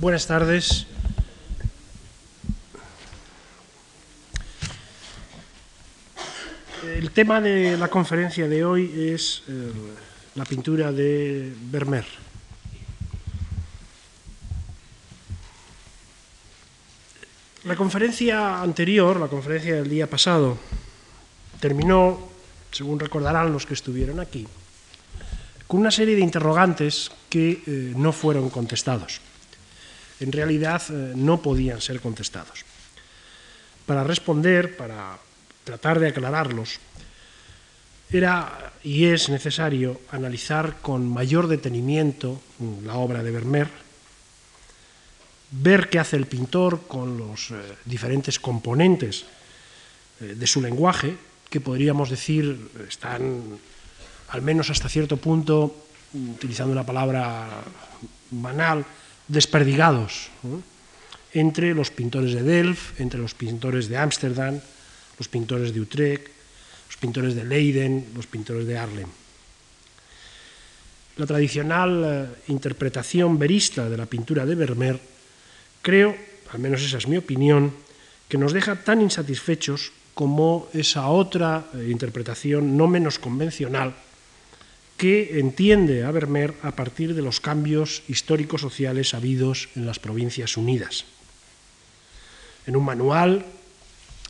Buenas tardes. El tema de la conferencia de hoy es eh, la pintura de Vermeer. La conferencia anterior, la conferencia del día pasado, terminó, según recordarán los que estuvieron aquí, con una serie de interrogantes que eh, no fueron contestados. En realidad eh, no podían ser contestados. Para responder, para tratar de aclararlos, era y es necesario analizar con mayor detenimiento la obra de Vermeer, ver qué hace el pintor con los eh, diferentes componentes eh, de su lenguaje, que podríamos decir están, al menos hasta cierto punto, utilizando una palabra banal, desperdigados entre los pintores de Delft, entre los pintores de Ámsterdam, los pintores de Utrecht, los pintores de Leiden, los pintores de Arlem. La tradicional eh, interpretación verista de la pintura de Vermeer Creo, al menos esa es mi opinión, que nos deja tan insatisfechos como esa otra eh, interpretación no menos convencional que entiende a Vermeer a partir de los cambios históricos sociales habidos en las Provincias Unidas. En un manual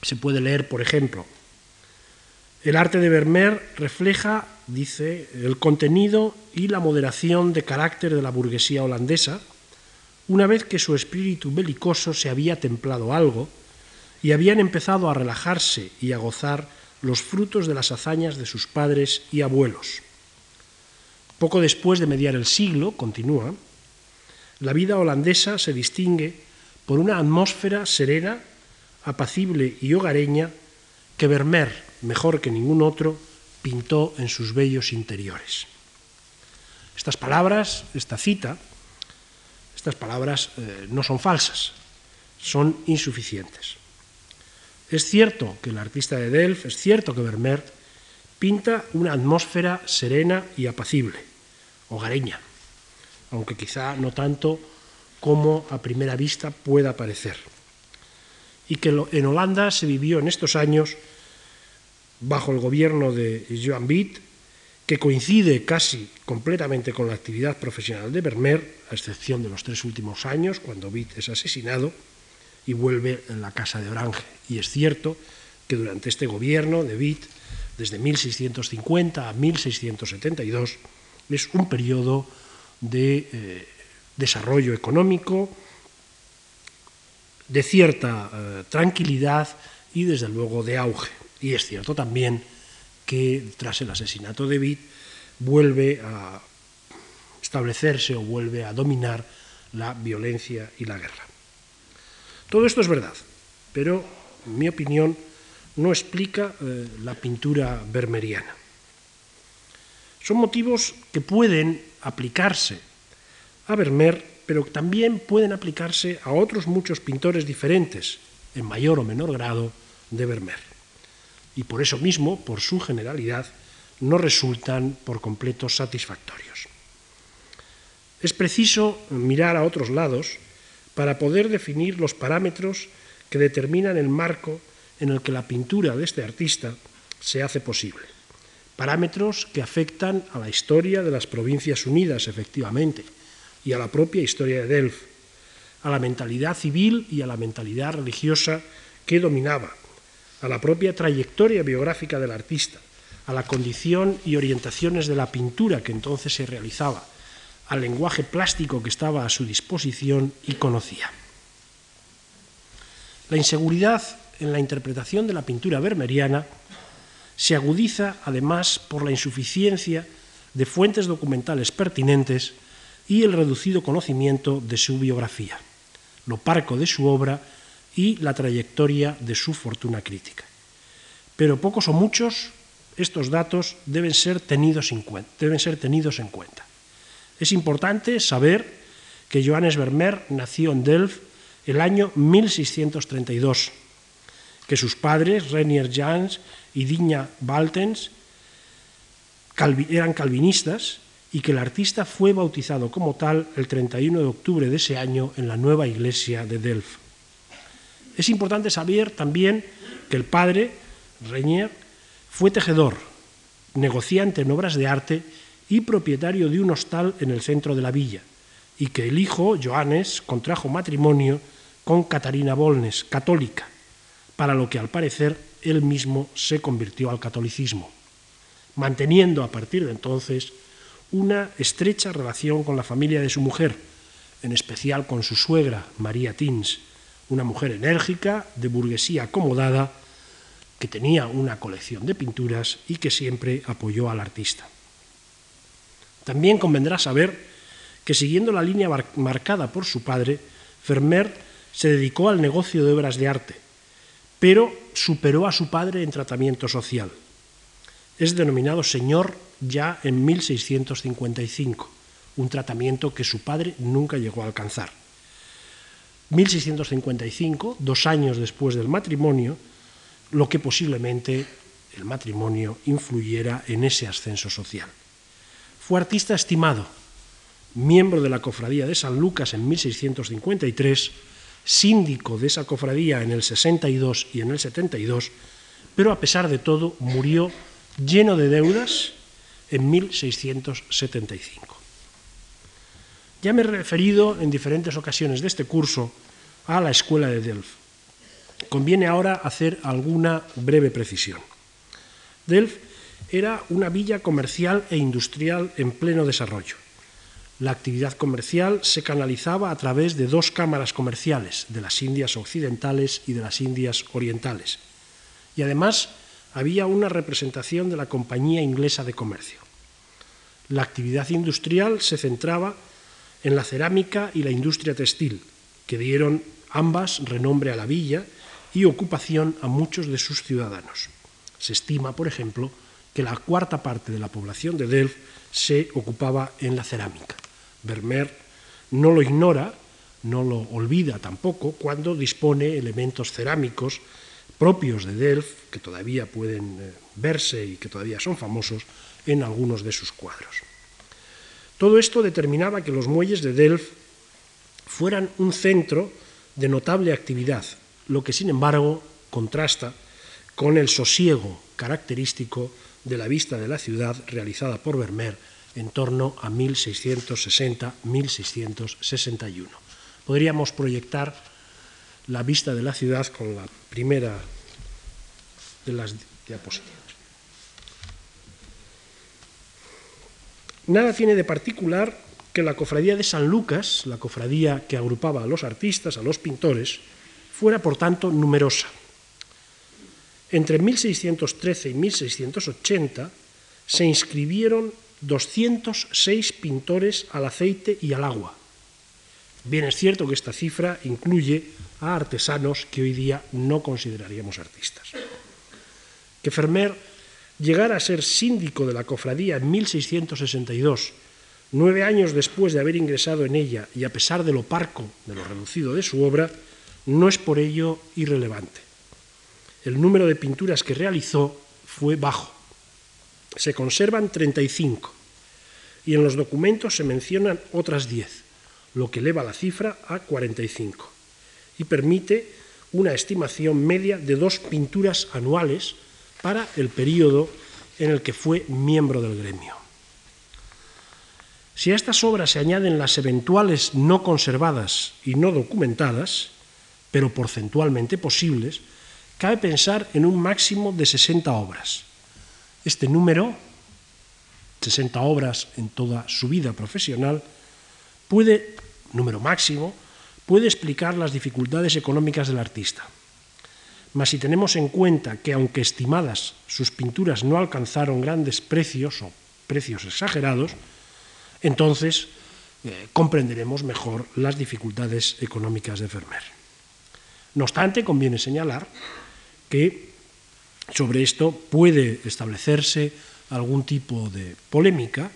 se puede leer, por ejemplo, el arte de Vermeer refleja, dice, el contenido y la moderación de carácter de la burguesía holandesa, una vez que su espíritu belicoso se había templado algo y habían empezado a relajarse y a gozar los frutos de las hazañas de sus padres y abuelos. Poco después de mediar el siglo, continúa, la vida holandesa se distingue por una atmósfera serena, apacible y hogareña que Vermeer, mejor que ningún otro, pintó en sus bellos interiores. Estas palabras, esta cita, estas palabras eh, no son falsas, son insuficientes. Es cierto que el artista de Delft, es cierto que Vermeer pinta una atmósfera serena y apacible, hogareña, aunque quizá no tanto como a primera vista pueda parecer. Y que en Holanda se vivió en estos años, bajo el gobierno de Joan Bitt, que coincide casi completamente con la actividad profesional de Vermeer, a excepción de los tres últimos años, cuando Witt es asesinado y vuelve en la casa de Orange. Y es cierto que durante este gobierno de Witt, desde 1650 a 1672, es un periodo de eh, desarrollo económico, de cierta eh, tranquilidad y desde luego de auge. Y es cierto también que tras el asesinato de Witt vuelve a establecerse o vuelve a dominar la violencia y la guerra. Todo esto es verdad, pero en mi opinión no explica eh, la pintura vermeriana. Son motivos que pueden aplicarse a Vermeer, pero también pueden aplicarse a otros muchos pintores diferentes, en mayor o menor grado, de Vermeer y por eso mismo, por su generalidad, no resultan por completo satisfactorios. Es preciso mirar a otros lados para poder definir los parámetros que determinan el marco en el que la pintura de este artista se hace posible. Parámetros que afectan a la historia de las Provincias Unidas, efectivamente, y a la propia historia de Delft, a la mentalidad civil y a la mentalidad religiosa que dominaba, a la propia trayectoria biográfica del artista, a la condición y orientaciones de la pintura que entonces se realizaba, al lenguaje plástico que estaba a su disposición y conocía. La inseguridad en la interpretación de la pintura vermeriana se agudiza además por la insuficiencia de fuentes documentales pertinentes y el reducido conocimiento de su biografía, lo parco de su obra y la trayectoria de su fortuna crítica. Pero pocos o muchos estos datos deben ser tenidos en cuenta. Deben ser tenidos en cuenta. Es importante saber que Johannes Vermeer nació en Delft el año 1632, que sus padres, Renier Jans y Diña Baltens, eran calvinistas y que el artista fue bautizado como tal el 31 de octubre de ese año en la nueva iglesia de Delft. Es importante saber también que el padre, Reñer, fue tejedor, negociante en obras de arte y propietario de un hostal en el centro de la villa, y que el hijo, Johannes, contrajo matrimonio con Catarina Bolnes, católica, para lo que al parecer él mismo se convirtió al catolicismo, manteniendo a partir de entonces una estrecha relación con la familia de su mujer, en especial con su suegra, María Tins, una mujer enérgica, de burguesía acomodada, que tenía una colección de pinturas y que siempre apoyó al artista. También convendrá saber que siguiendo la línea marcada por su padre, Vermeer se dedicó al negocio de obras de arte, pero superó a su padre en tratamiento social. Es denominado señor ya en 1655, un tratamiento que su padre nunca llegó a alcanzar. 1655, dos años después del matrimonio, lo que posiblemente el matrimonio influyera en ese ascenso social. Fue artista estimado, miembro de la cofradía de San Lucas en 1653, síndico de esa cofradía en el 62 y en el 72, pero a pesar de todo murió lleno de deudas en 1675. Ya me he referido en diferentes ocasiones de este curso a la escuela de Delft. Conviene ahora hacer alguna breve precisión. Delft era una villa comercial e industrial en pleno desarrollo. La actividad comercial se canalizaba a través de dos cámaras comerciales, de las Indias Occidentales y de las Indias Orientales. Y además había una representación de la Compañía Inglesa de Comercio. La actividad industrial se centraba en la cerámica y la industria textil, que dieron ambas renombre a la villa y ocupación a muchos de sus ciudadanos. Se estima, por ejemplo, que la cuarta parte de la población de Delft se ocupaba en la cerámica. Vermeer no lo ignora, no lo olvida tampoco cuando dispone elementos cerámicos propios de Delft, que todavía pueden eh, verse y que todavía son famosos en algunos de sus cuadros. Todo esto determinaba que los muelles de Delft fueran un centro de notable actividad, lo que sin embargo contrasta con el sosiego característico de la vista de la ciudad realizada por Vermeer en torno a 1660-1661. Podríamos proyectar la vista de la ciudad con la primera de las diapositivas. Nada tiene de particular que la cofradía de San Lucas, la cofradía que agrupaba a los artistas, a los pintores, fuera por tanto numerosa. Entre 1613 y 1680 se inscribieron 206 pintores al aceite y al agua. Bien es cierto que esta cifra incluye a artesanos que hoy día no consideraríamos artistas. Que Fermer llegara a ser síndico de la cofradía en 1662, nueve años después de haber ingresado en ella y a pesar de lo parco, de lo reducido de su obra, no es por ello irrelevante. El número de pinturas que realizó fue bajo, se conservan 35 y en los documentos se mencionan otras 10, lo que eleva la cifra a 45 y permite una estimación media de dos pinturas anuales para el periodo en el que fue miembro del gremio. Si a estas obras se añaden las eventuales no conservadas y no documentadas, pero porcentualmente posibles, cabe pensar en un máximo de 60 obras, este número, 60 obras en toda su vida profesional, puede, número máximo, puede explicar las dificultades económicas del artista. Mas si tenemos en cuenta que aunque estimadas sus pinturas no alcanzaron grandes precios o precios exagerados, entonces eh, comprenderemos mejor las dificultades económicas de Vermeer. No obstante, conviene señalar que sobre esto puede establecerse algún tipo de polémica,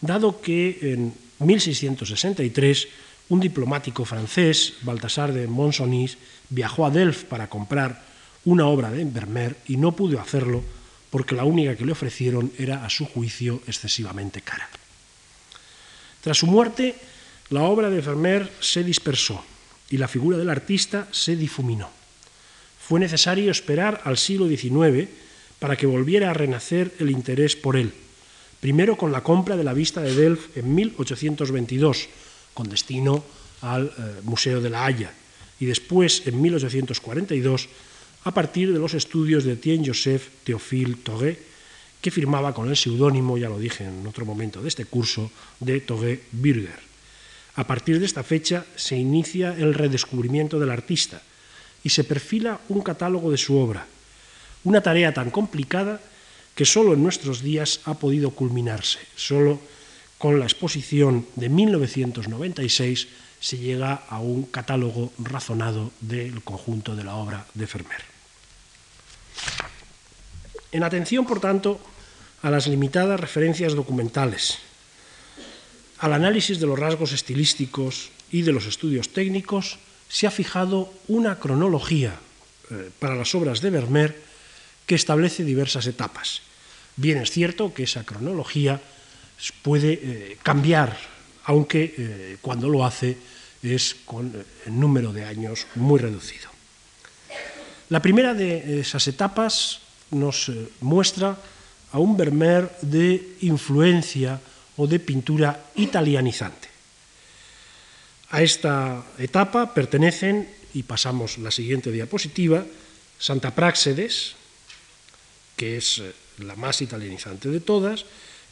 dado que en 1663 un diplomático francés, Baltasar de Monsonís, viajó a Delft para comprar una obra de Vermeer y no pudo hacerlo porque la única que le ofrecieron era, a su juicio, excesivamente cara. Tras su muerte, la obra de Vermeer se dispersó y la figura del artista se difuminó. Fue necesario esperar al siglo XIX para que volviera a renacer el interés por él, primero con la compra de la vista de Delft en 1822, con destino al eh, Museo de la Haya, y después, en 1842, a partir de los estudios de Etienne Joseph Théophile Togué, que firmaba con el seudónimo, ya lo dije en otro momento de este curso, de Togué Bürger. A partir de esta fecha se inicia el redescubrimiento del artista y se perfila un catálogo de su obra, una tarea tan complicada que solo en nuestros días ha podido culminarse. Solo con la exposición de 1996 se llega a un catálogo razonado del conjunto de la obra de Fermer. En atención, por tanto, a las limitadas referencias documentales, al análisis de los rasgos estilísticos y de los estudios técnicos, se ha fijado una cronología eh, para las obras de Vermeer que establece diversas etapas. Bien es cierto que esa cronología puede eh, cambiar, aunque eh, cuando lo hace es con el número de años muy reducido. La primera de esas etapas nos muestra a un Vermeer de influencia o de pintura italianizante. A esta etapa pertenecen, y pasamos la siguiente diapositiva, Santa Práxedes, que es eh, la más italianizante de todas,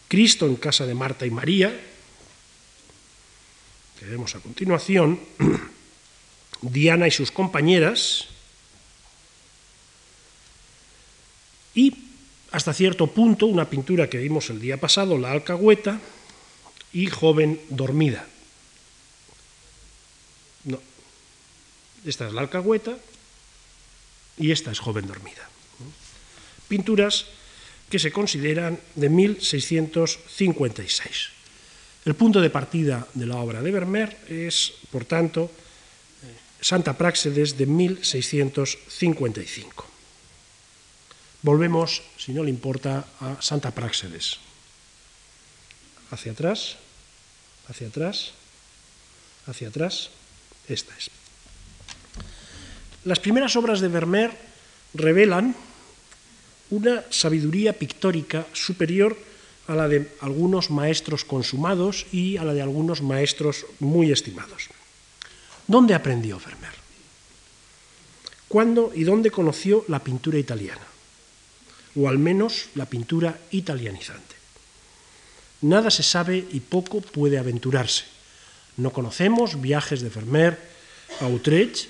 Cristo en casa de Marta y María, que vemos a continuación, Diana y sus compañeras, y hasta cierto punto una pintura que vimos el día pasado, la alcahueta, y joven dormida. Esta es la alcahueta y esta es joven dormida. Pinturas que se consideran de 1656. El punto de partida de la obra de Vermeer es, por tanto, eh, Santa Práxedes de 1655. Volvemos, si no le importa, a Santa Práxedes. Hacia atrás, hacia atrás, hacia atrás. Esta es. Las primeras obras de Vermeer revelan una sabiduría pictórica superior a la de algunos maestros consumados y a la de algunos maestros muy estimados. ¿Dónde aprendió Vermeer? ¿Cuándo y dónde conoció la pintura italiana? O al menos la pintura italianizante. Nada se sabe y poco puede aventurarse. No conocemos viajes de Vermeer a Utrecht,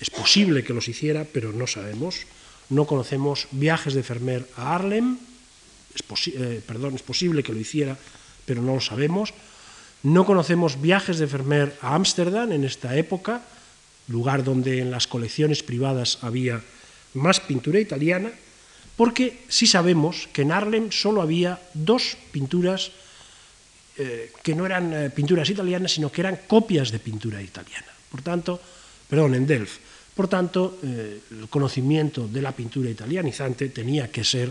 es posible que los hiciera, pero no sabemos. No conocemos viajes de Vermeer a Harlem, es, eh, perdón, es posible que lo hiciera, pero no lo sabemos. No conocemos viajes de Vermeer a Ámsterdam en esta época, lugar donde en las colecciones privadas había más pintura italiana, porque sí sabemos que en Harlem solo había dos pinturas eh, que no eran eh, pinturas italianas, sino que eran copias de pintura italiana. Por tanto, perdón, en Delft. Por tanto, el conocimiento de la pintura italianizante tenía que ser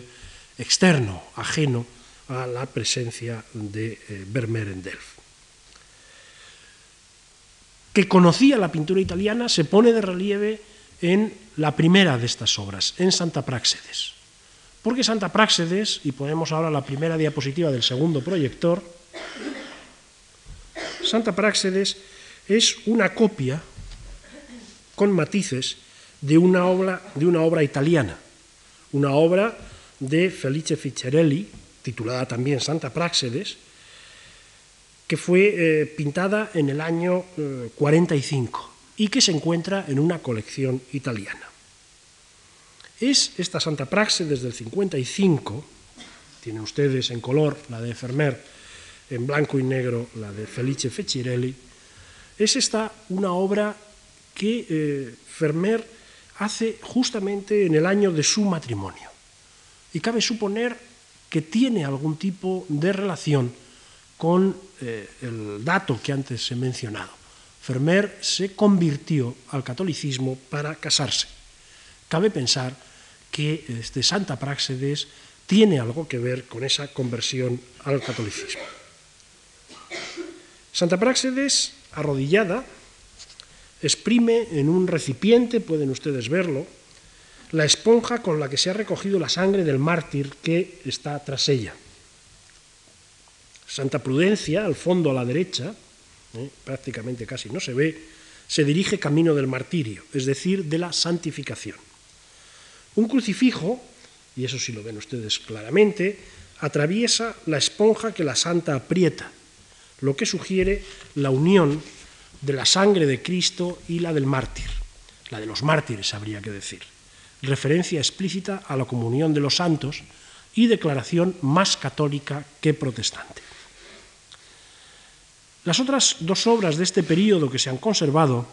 externo, ajeno a la presencia de eh, Vermeer en Delft. Que conocía la pintura italiana se pone de relieve en la primera de estas obras, en Santa Práxedes. Porque Santa Práxedes, y ponemos ahora la primera diapositiva del segundo proyector, Santa Práxedes es una copia con matices de una obra, de una obra italiana, una obra de Felice Ficcerelli, titulada también Santa Práxedes, que fue eh, pintada en el año 45 eh, y que se encuentra en una colección italiana. Es esta Santa Práxedes del 55, tienen ustedes en color la de Fermer, en blanco y negro la de Felice Ficcerelli, es esta una obra que eh, Fermer hace justamente en el año de su matrimonio y cabe suponer que tiene algún tipo de relación con eh, el dato que antes he mencionado. Fermer se convirtió al catolicismo para casarse. Cabe pensar que este Santa Práxedes tiene algo que ver con esa conversión al catolicismo. Santa Práxedes, arrodillada, exprime en un recipiente, pueden ustedes verlo, la esponja con la que se ha recogido la sangre del mártir que está tras ella. Santa Prudencia, al fondo a la derecha, ¿eh? prácticamente casi no se ve, se dirige camino del martirio, es decir, de la santificación. Un crucifijo, y eso sí lo ven ustedes claramente, atraviesa la esponja que la santa aprieta, lo que sugiere la unión de la sangre de Cristo y la del mártir, la de los mártires habría que decir, referencia explícita a la comunión de los santos y declaración más católica que protestante. Las otras dos obras de este periodo que se han conservado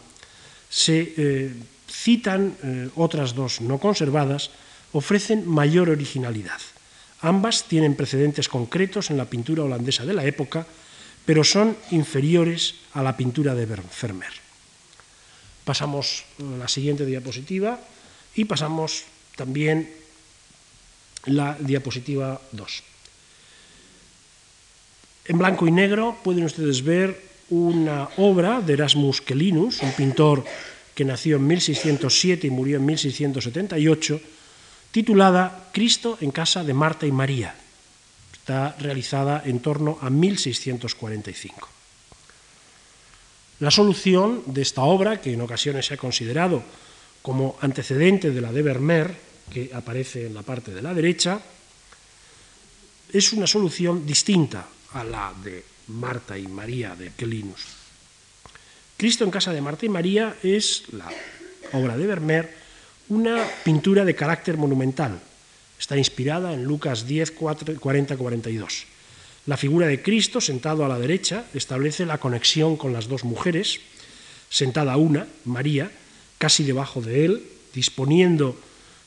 se eh, citan, eh, otras dos no conservadas, ofrecen mayor originalidad. Ambas tienen precedentes concretos en la pintura holandesa de la época, pero son inferiores a la pintura de Vermeer. Pasamos a la siguiente diapositiva y pasamos también la diapositiva 2. En blanco y negro pueden ustedes ver una obra de Erasmus Quellinus, un pintor que nació en 1607 y murió en 1678, titulada Cristo en casa de Marta y María, Está realizada en torno a 1645. La solución de esta obra, que en ocasiones se ha considerado como antecedente de la de Vermeer, que aparece en la parte de la derecha, es una solución distinta a la de Marta y María de Quelinus. Cristo en casa de Marta y María es la obra de Vermeer, una pintura de carácter monumental, Está inspirada en Lucas 10, 40, 42. La figura de Cristo, sentado a la derecha, establece la conexión con las dos mujeres, sentada una, María, casi debajo de él, disponiendo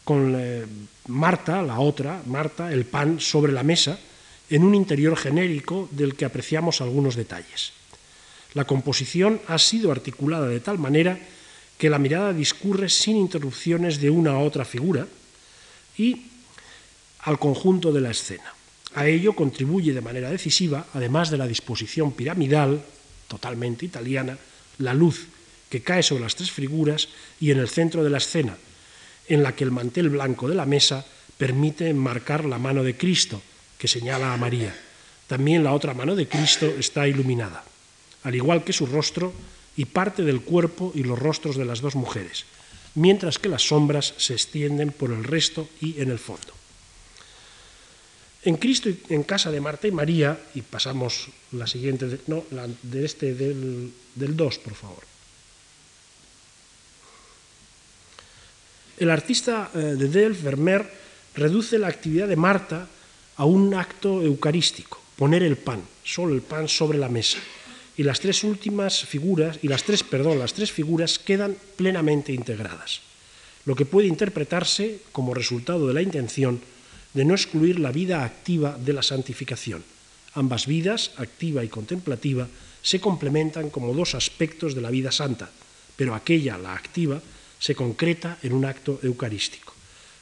con eh, Marta, la otra, Marta, el pan sobre la mesa, en un interior genérico del que apreciamos algunos detalles. La composición ha sido articulada de tal manera que la mirada discurre sin interrupciones de una a otra figura y al conjunto de la escena. A ello contribuye de manera decisiva, además de la disposición piramidal, totalmente italiana, la luz que cae sobre las tres figuras y en el centro de la escena, en la que el mantel blanco de la mesa permite enmarcar la mano de Cristo, que señala a María. También la otra mano de Cristo está iluminada, al igual que su rostro y parte del cuerpo y los rostros de las dos mujeres, mientras que las sombras se extienden por el resto y en el fondo. En Cristo y en casa de Marta y María, y pasamos la siguiente, no, la de este del, 2, por favor. El artista eh, de Delft, Vermeer, reduce la actividad de Marta a un acto eucarístico, poner el pan, solo el pan sobre la mesa. Y las tres últimas figuras, y las tres, perdón, las tres figuras quedan plenamente integradas, lo que puede interpretarse como resultado de la intención de no excluir la vida activa de la santificación. Ambas vidas, activa y contemplativa, se complementan como dos aspectos de la vida santa, pero aquella, la activa, se concreta en un acto eucarístico.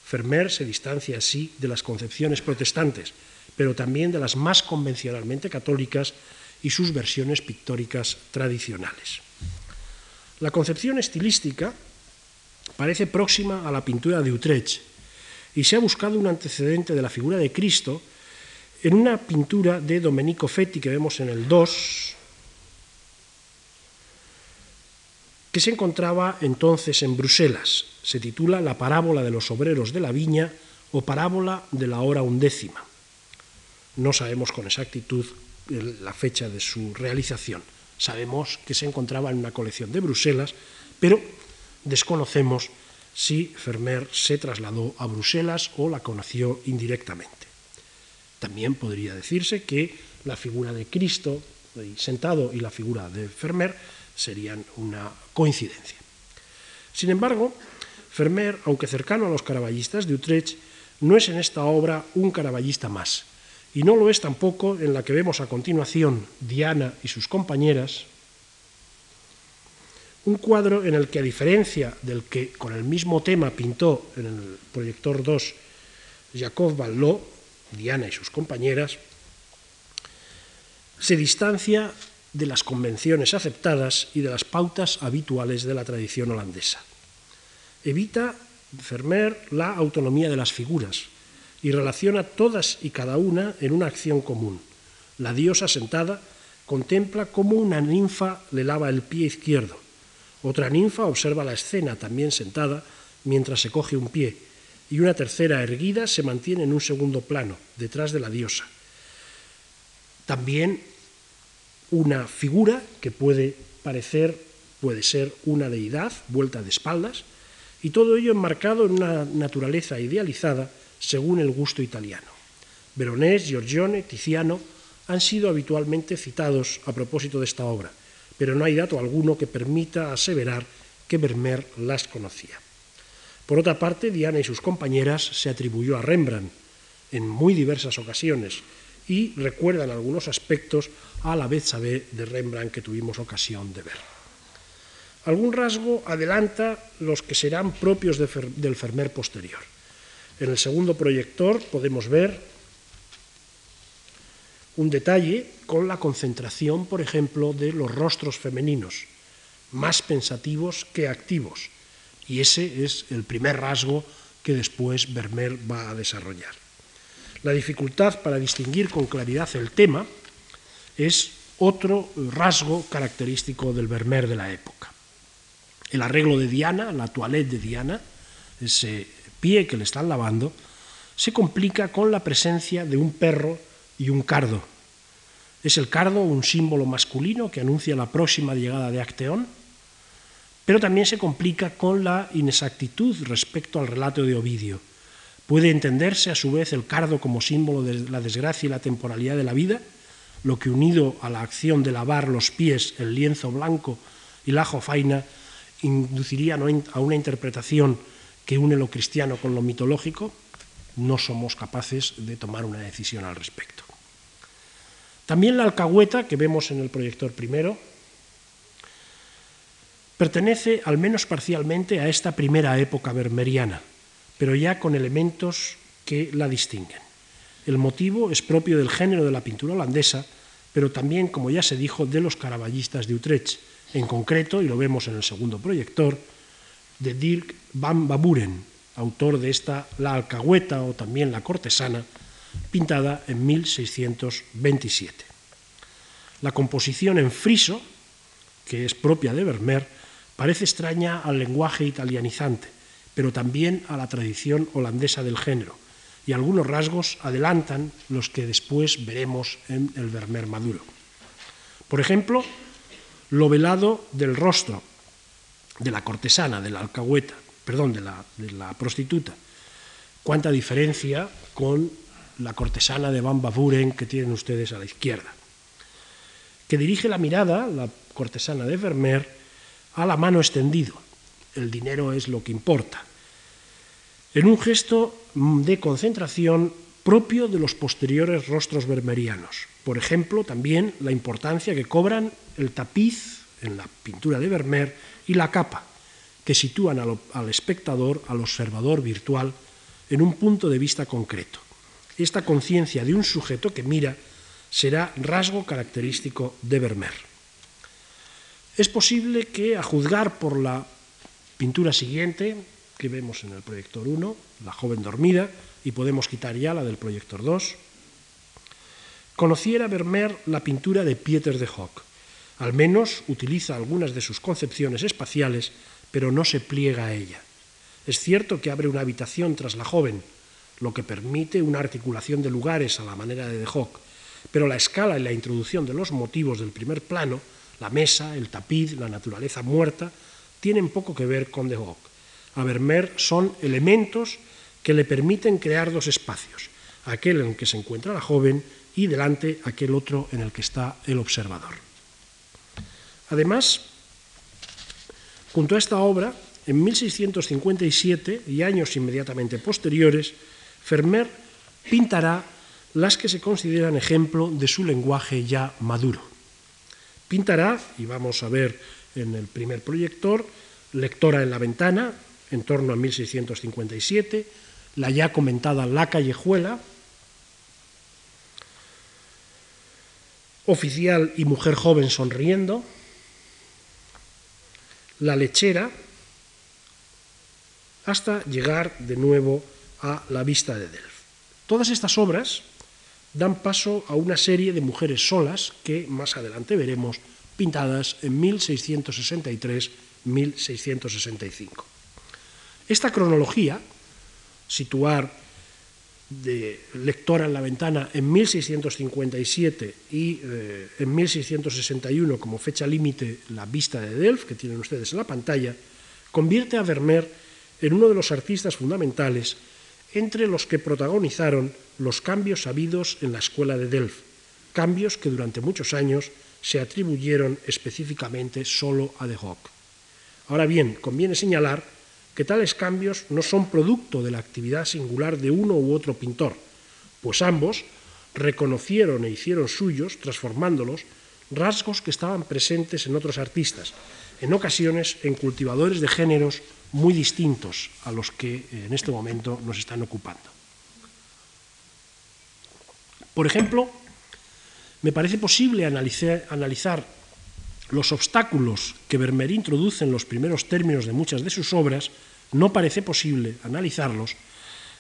Fermer se distancia así de las concepciones protestantes, pero también de las más convencionalmente católicas y sus versiones pictóricas tradicionales. La concepción estilística parece próxima a la pintura de Utrecht, y se ha buscado un antecedente de la figura de Cristo en una pintura de Domenico Fetti que vemos en el 2, que se encontraba entonces en Bruselas. Se titula La parábola de los obreros de la viña o parábola de la hora undécima. No sabemos con exactitud la fecha de su realización. Sabemos que se encontraba en una colección de Bruselas, pero desconocemos si Fermer se trasladó a Bruselas o la conoció indirectamente. También podría decirse que la figura de Cristo sentado y la figura de Fermer serían una coincidencia. Sin embargo, Fermer, aunque cercano a los caraballistas de Utrecht, no es en esta obra un caraballista más, y no lo es tampoco en la que vemos a continuación Diana y sus compañeras, un cuadro en el que, a diferencia del que con el mismo tema pintó en el proyector 2 Jacob Vallot, Diana y sus compañeras, se distancia de las convenciones aceptadas y de las pautas habituales de la tradición holandesa. Evita Vermeer la autonomía de las figuras y relaciona todas y cada una en una acción común. La diosa sentada contempla cómo una ninfa le lava el pie izquierdo. Otra ninfa observa la escena, también sentada, mientras se coge un pie, y una tercera erguida se mantiene en un segundo plano, detrás de la diosa. También una figura que puede parecer, puede ser una deidad vuelta de espaldas, y todo ello enmarcado en una naturaleza idealizada según el gusto italiano. Veronés, Giorgione, Tiziano han sido habitualmente citados a propósito de esta obra, pero no hay dato alguno que permita aseverar que Vermeer las conocía. Por otra parte, Diana y sus compañeras se atribuyó a Rembrandt en muy diversas ocasiones y recuerdan algunos aspectos a la vez saber de Rembrandt que tuvimos ocasión de ver. Algún rasgo adelanta los que serán propios del Fermer posterior. En el segundo proyector podemos ver un detalle con la concentración, por ejemplo, de los rostros femeninos, más pensativos que activos. Y ese es el primer rasgo que después Vermeer va a desarrollar. La dificultad para distinguir con claridad el tema es otro rasgo característico del Vermeer de la época. El arreglo de Diana, la toilette de Diana, ese pie que le están lavando, se complica con la presencia de un perro y un cardo. Es el cardo un símbolo masculino que anuncia la próxima llegada de Acteón, pero también se complica con la inexactitud respecto al relato de Ovidio. Puede entenderse a su vez el cardo como símbolo de la desgracia y la temporalidad de la vida, lo que unido a la acción de lavar los pies, el lienzo blanco y la jofaina, induciría a una interpretación que une lo cristiano con lo mitológico, no somos capaces de tomar una decisión al respecto. También la alcahueta que vemos en el proyector primero pertenece al menos parcialmente a esta primera época vermeriana, pero ya con elementos que la distinguen. El motivo es propio del género de la pintura holandesa, pero también, como ya se dijo, de los caraballistas de Utrecht, en concreto, y lo vemos en el segundo proyector, de Dirk van Baburen, autor de esta La alcahueta o también La cortesana, pintada en 1627. La composición en friso, que es propia de Vermeer, parece extraña al lenguaje italianizante, pero también a la tradición holandesa del género, y algunos rasgos adelantan los que después veremos en el Vermeer maduro. Por ejemplo, lo velado del rostro de la cortesana, de la alcahueta, perdón, de la, de la prostituta. Cuánta diferencia con la cortesana de Van Bavuren que tienen ustedes a la izquierda, que dirige la mirada, la cortesana de Vermeer, a la mano extendido. El dinero es lo que importa. En un gesto de concentración propio de los posteriores rostros vermerianos. Por ejemplo, también la importancia que cobran el tapiz en la pintura de Vermeer y la capa, que sitúan al, espectador, al observador virtual, en un punto de vista concreto. Esta conciencia de un sujeto que mira será rasgo característico de Vermeer. Es posible que, a juzgar por la pintura siguiente, que vemos en el proyector 1, la joven dormida, y podemos quitar ya la del proyector 2, conociera Vermeer la pintura de Pieter de Hock, al menos utiliza algunas de sus concepciones espaciales, pero no se pliega a ella. Es cierto que abre una habitación tras la joven, lo que permite una articulación de lugares a la manera de De Hoc, pero la escala y la introducción de los motivos del primer plano, la mesa, el tapiz, la naturaleza muerta, tienen poco que ver con De Hoc. A Vermeer son elementos que le permiten crear dos espacios, aquel en el que se encuentra la joven y delante aquel otro en el que está el observador. Además, junto a esta obra, en 1657 y años inmediatamente posteriores, Fermer pintará las que se consideran ejemplo de su lenguaje ya maduro. Pintará, y vamos a ver en el primer proyector, Lectora en la ventana, en torno a 1657, la ya comentada La callejuela, oficial y mujer joven sonriendo, la lechera, hasta llegar de nuevo a la vista de Delft. Todas estas obras dan paso a una serie de mujeres solas que más adelante veremos pintadas en 1663-1665. Esta cronología, situar de lectora en la ventana en 1657 y eh, en 1661 como fecha límite la vista de Delft, que tienen ustedes en la pantalla, convierte a Vermeer en uno de los artistas fundamentales entre los que protagonizaron los cambios habidos en la escuela de Delft, cambios que durante muchos años se atribuyeron específicamente solo a De Hoc. Ahora bien, conviene señalar que tales cambios no son producto de la actividad singular de uno u otro pintor, pues ambos reconocieron e hicieron suyos, transformándolos, rasgos que estaban presentes en otros artistas, en ocasiones en cultivadores de géneros muy distintos a los que en este momento nos están ocupando. Por ejemplo, me parece posible analizar, analizar los obstáculos que Vermeer introduce en los primeros términos de muchas de sus obras, no parece posible analizarlos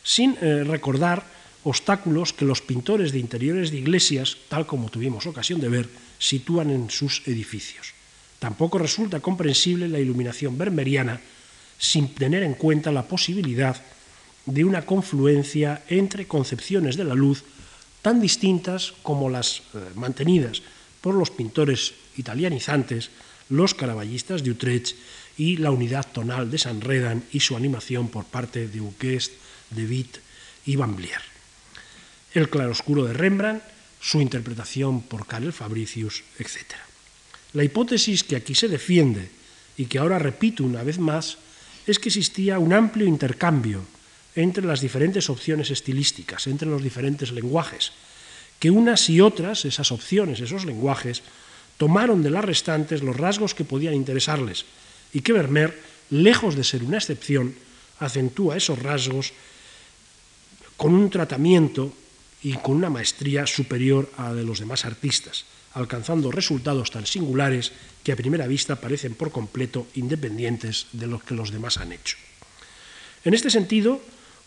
sin eh, recordar obstáculos que los pintores de interiores de iglesias, tal como tuvimos ocasión de ver, sitúan en sus edificios. Tampoco resulta comprensible la iluminación vermeriana sin tener en cuenta la posibilidad de una confluencia entre concepciones de la luz tan distintas como las eh, mantenidas por los pintores italianizantes, los caraballistas de Utrecht y la unidad tonal de San Redan y su animación por parte de Huguest, de Witt y Van Blier. El claroscuro de Rembrandt, su interpretación por Karel Fabricius, etc. La hipótesis que aquí se defiende y que ahora repito una vez más es que existía un amplio intercambio entre las diferentes opciones estilísticas, entre los diferentes lenguajes, que unas y otras, esas opciones, esos lenguajes, tomaron de las restantes los rasgos que podían interesarles y que Vermeer, lejos de ser una excepción, acentúa esos rasgos con un tratamiento y con una maestría superior a la de los demás artistas, alcanzando resultados tan singulares que a primera vista parecen por completo independientes de lo que los demás han hecho. En este sentido,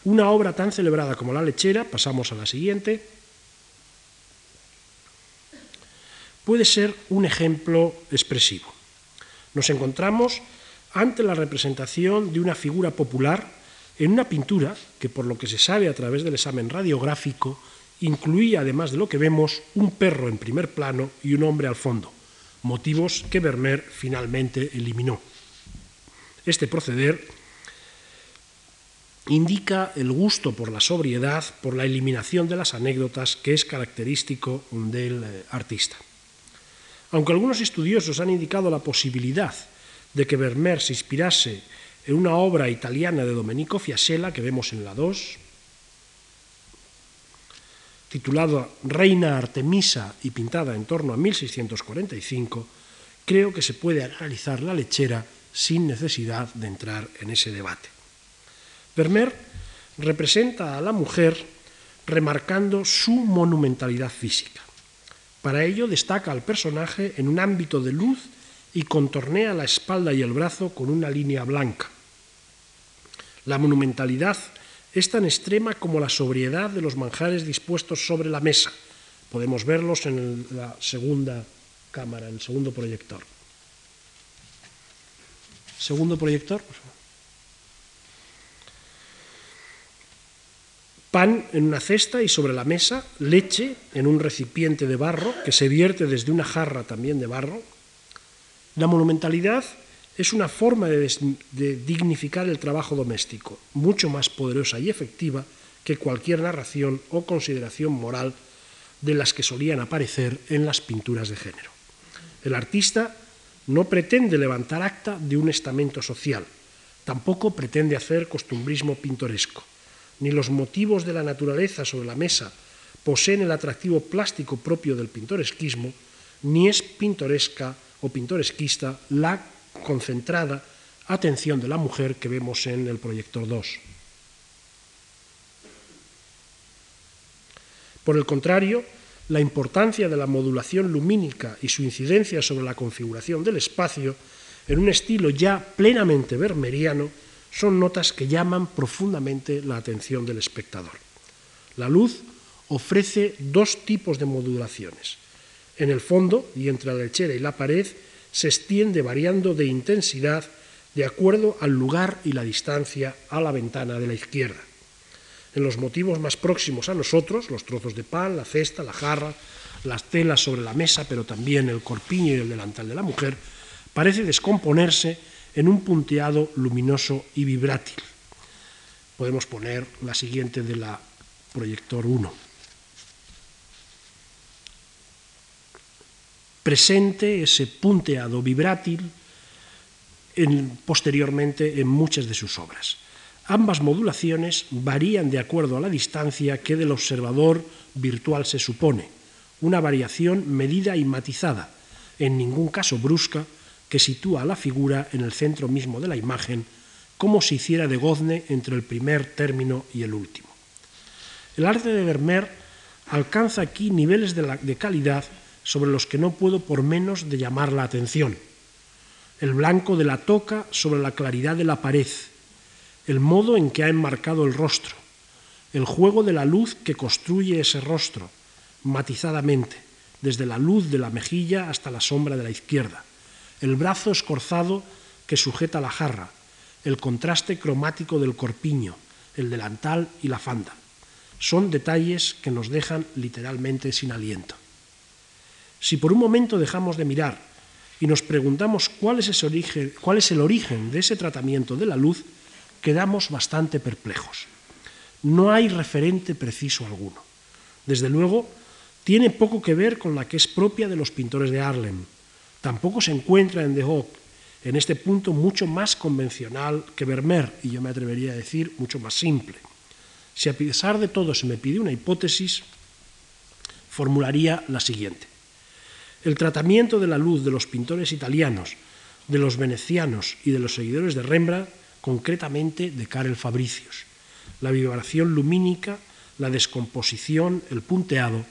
una obra tan celebrada como La lechera, pasamos a la siguiente, puede ser un ejemplo expresivo. Nos encontramos ante la representación de una figura popular en una pintura que, por lo que se sabe a través del examen radiográfico, incluía, además de lo que vemos, un perro en primer plano y un hombre al fondo, motivos que Vermeer finalmente eliminó. Este proceder indica el gusto por la sobriedad, por la eliminación de las anécdotas que es característico del eh, artista. Aunque algunos estudiosos han indicado la posibilidad de que Vermeer se inspirase en una obra italiana de Domenico Fiasella, que vemos en la 2, titulada Reina Artemisa y pintada en torno a 1645, creo que se puede analizar la lechera sin necesidad de entrar en ese debate. Vermeer representa a la mujer remarcando su monumentalidad física. Para ello destaca al personaje en un ámbito de luz y contornea la espalda y el brazo con una línea blanca. La monumentalidad es tan extrema como la sobriedad de los manjares dispuestos sobre la mesa. Podemos verlos en la segunda cámara, en el segundo proyector. Segundo proyector, pan en una cesta y sobre la mesa leche en un recipiente de barro que se vierte desde una jarra también de barro. La monumentalidad es una forma de, dignificar el trabajo doméstico, mucho más poderosa y efectiva que cualquier narración o consideración moral de las que solían aparecer en las pinturas de género. El artista no pretende levantar acta de un estamento social, tampoco pretende hacer costumbrismo pintoresco ni los motivos de la naturaleza sobre la mesa poseen el atractivo plástico propio del pintoresquismo, ni es pintoresca o pintoresquista la concentrada atención de la mujer que vemos en el proyector 2. Por el contrario, la importancia de la modulación lumínica y su incidencia sobre la configuración del espacio en un estilo ya plenamente vermeriano son notas que llaman profundamente la atención del espectador. La luz ofrece dos tipos de modulaciones. En el fondo y entre la lechera y la pared se extiende variando de intensidad de acuerdo al lugar y la distancia a la ventana de la izquierda. En los motivos más próximos a nosotros, los trozos de pan, la cesta, la jarra, las telas sobre la mesa, pero también el corpiño y el delantal de la mujer, parece descomponerse en un punteado luminoso y vibrátil. Podemos poner la siguiente de la proyector 1. Presente ese punteado vibrátil posteriormente en muchas de sus obras. Ambas modulaciones varían de acuerdo a la distancia que del observador virtual se supone, una variación medida y matizada, en ningún caso brusca, que sitúa a la figura en el centro mismo de la imagen, como si hiciera de gozne entre el primer término y el último. El arte de Vermeer alcanza aquí niveles de, de calidad sobre los que no puedo por menos de llamar la atención. El blanco de la toca sobre la claridad de la pared, el modo en que ha enmarcado el rostro, el juego de la luz que construye ese rostro, matizadamente, desde la luz de la mejilla hasta la sombra de la izquierda, el brazo escorzado que sujeta la jarra, el contraste cromático del corpiño, el delantal y la fanda. Son detalles que nos dejan literalmente sin aliento. Si por un momento dejamos de mirar y nos preguntamos cuál es, el origen de ese tratamiento de la luz, quedamos bastante perplejos. No hay referente preciso alguno. Desde luego, tiene poco que ver con la que es propia de los pintores de Harlem. Tampoco se encuentra en De Hoog, en este punto mucho más convencional que Vermeer, y yo me atrevería a decir mucho más simple. Si a pesar de todo se me pide una hipótesis, formularía la siguiente. El tratamiento de la luz de los pintores italianos, de los venecianos y de los seguidores de Rembrandt, concretamente de Karel Fabricius. La vibración lumínica, la descomposición, el punteado,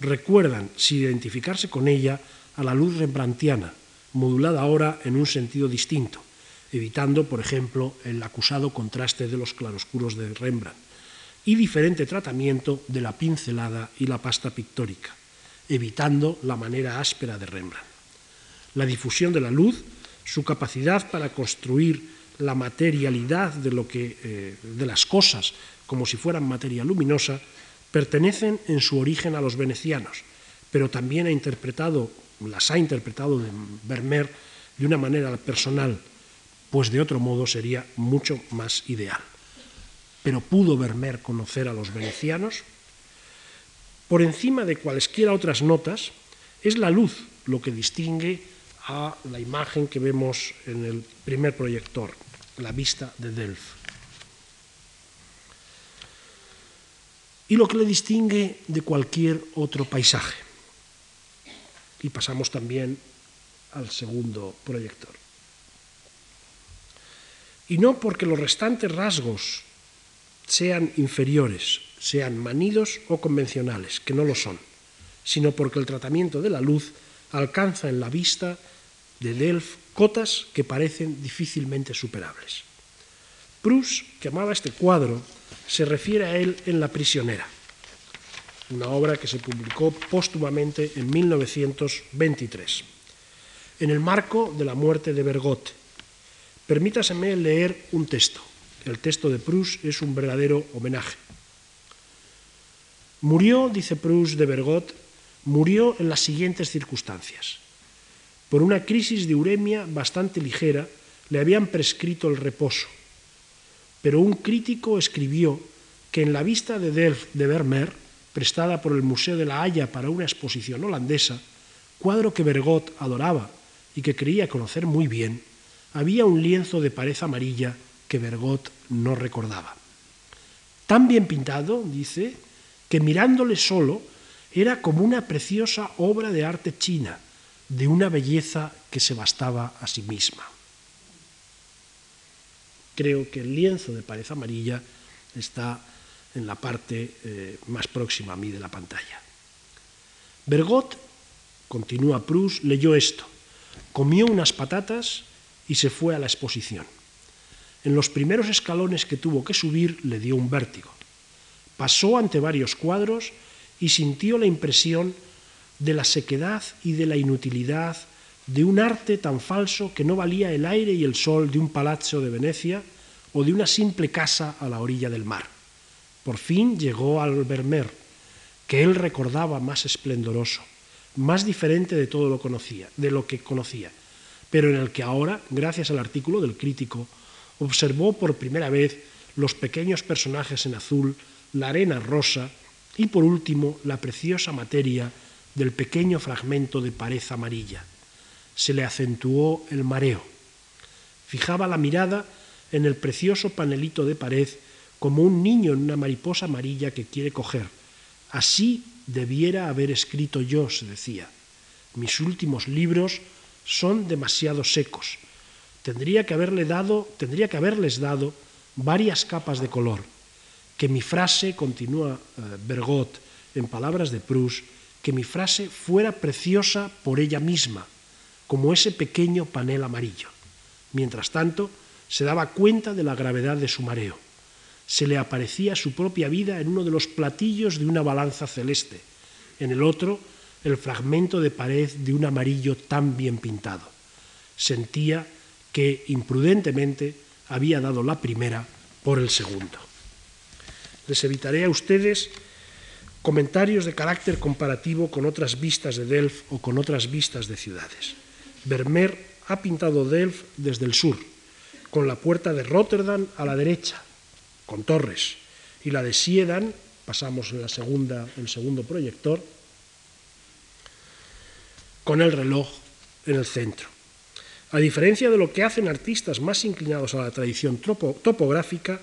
recuerdan, sin identificarse con ella, a la luz rembrandtiana, modulada ahora en un sentido distinto, evitando, por ejemplo, el acusado contraste de los claroscuros de Rembrandt, y diferente tratamiento de la pincelada y la pasta pictórica evitando la manera áspera de Rembrandt. La difusión de la luz, su capacidad para construir la materialidad de, lo que, eh, de las cosas como si fueran materia luminosa, pertenecen en su origen a los venecianos, pero también ha interpretado, las ha interpretado de Vermeer de una manera personal, pues de otro modo sería mucho más ideal. Pero pudo Vermeer conocer a los venecianos, por encima de cualesquiera otras notas, es la luz lo que distingue a la imagen que vemos en el primer proyector, la vista de Delft. Y lo que le distingue de cualquier otro paisaje. Y pasamos también al segundo proyector. Y no porque los restantes rasgos sean inferiores sean manidos o convencionales, que no lo son, sino porque el tratamiento de la luz alcanza en la vista de Delft cotas que parecen difícilmente superables. Proust, que amaba este cuadro, se refiere a él en La prisionera, una obra que se publicó póstumamente en 1923, en el marco de la muerte de Bergotte. Permítaseme leer un texto. El texto de Proust es un verdadero homenaje. Murió, dice Proust de Bergot, murió en las siguientes circunstancias. Por una crisis de uremia bastante ligera, le habían prescrito el reposo. Pero un crítico escribió que en la vista de Delft de Vermeer, prestada por el Museo de la Haya para una exposición holandesa, cuadro que Bergot adoraba y que creía conocer muy bien, había un lienzo de pared amarilla que Bergot no recordaba. Tan bien pintado, dice, que mirándole solo era como una preciosa obra de arte china, de una belleza que se bastaba a sí misma. Creo que el lienzo de pared amarilla está en la parte eh, más próxima a mí de la pantalla. Bergot, continúa Proust, leyó esto, comió unas patatas y se fue a la exposición. En los primeros escalones que tuvo que subir le dio un vértigo. Pasó ante varios cuadros y sintió la impresión de la sequedad y de la inutilidad de un arte tan falso que no valía el aire y el sol de un palazzo de Venecia o de una simple casa a la orilla del mar. Por fin llegó al Vermeer, que él recordaba más esplendoroso, más diferente de todo lo conocía, de lo que conocía, pero en el que ahora, gracias al artículo del crítico, observó por primera vez los pequeños personajes en azul, la arena rosa y por último la preciosa materia del pequeño fragmento de pared amarilla. Se le acentuó el mareo. Fijaba la mirada en el precioso panelito de pared como un niño en una mariposa amarilla que quiere coger. Así debiera haber escrito yo, se decía. Mis últimos libros son demasiado secos. Tendría que haberle dado, tendría que haberles dado varias capas de color. Que mi frase, continúa eh, Bergot en palabras de Proust, que mi frase fuera preciosa por ella misma, como ese pequeño panel amarillo. Mientras tanto, se daba cuenta de la gravedad de su mareo. Se le aparecía su propia vida en uno de los platillos de una balanza celeste, en el otro el fragmento de pared de un amarillo tan bien pintado. Sentía que imprudentemente había dado la primera por el segundo. Les evitaré a ustedes comentarios de carácter comparativo con otras vistas de Delft o con otras vistas de ciudades. Vermeer ha pintado Delft desde el sur, con la puerta de Rotterdam a la derecha, con torres, y la de Siedan, pasamos en la segunda, el segundo proyector, con el reloj en el centro. A diferencia de lo que hacen artistas más inclinados a la tradición topográfica,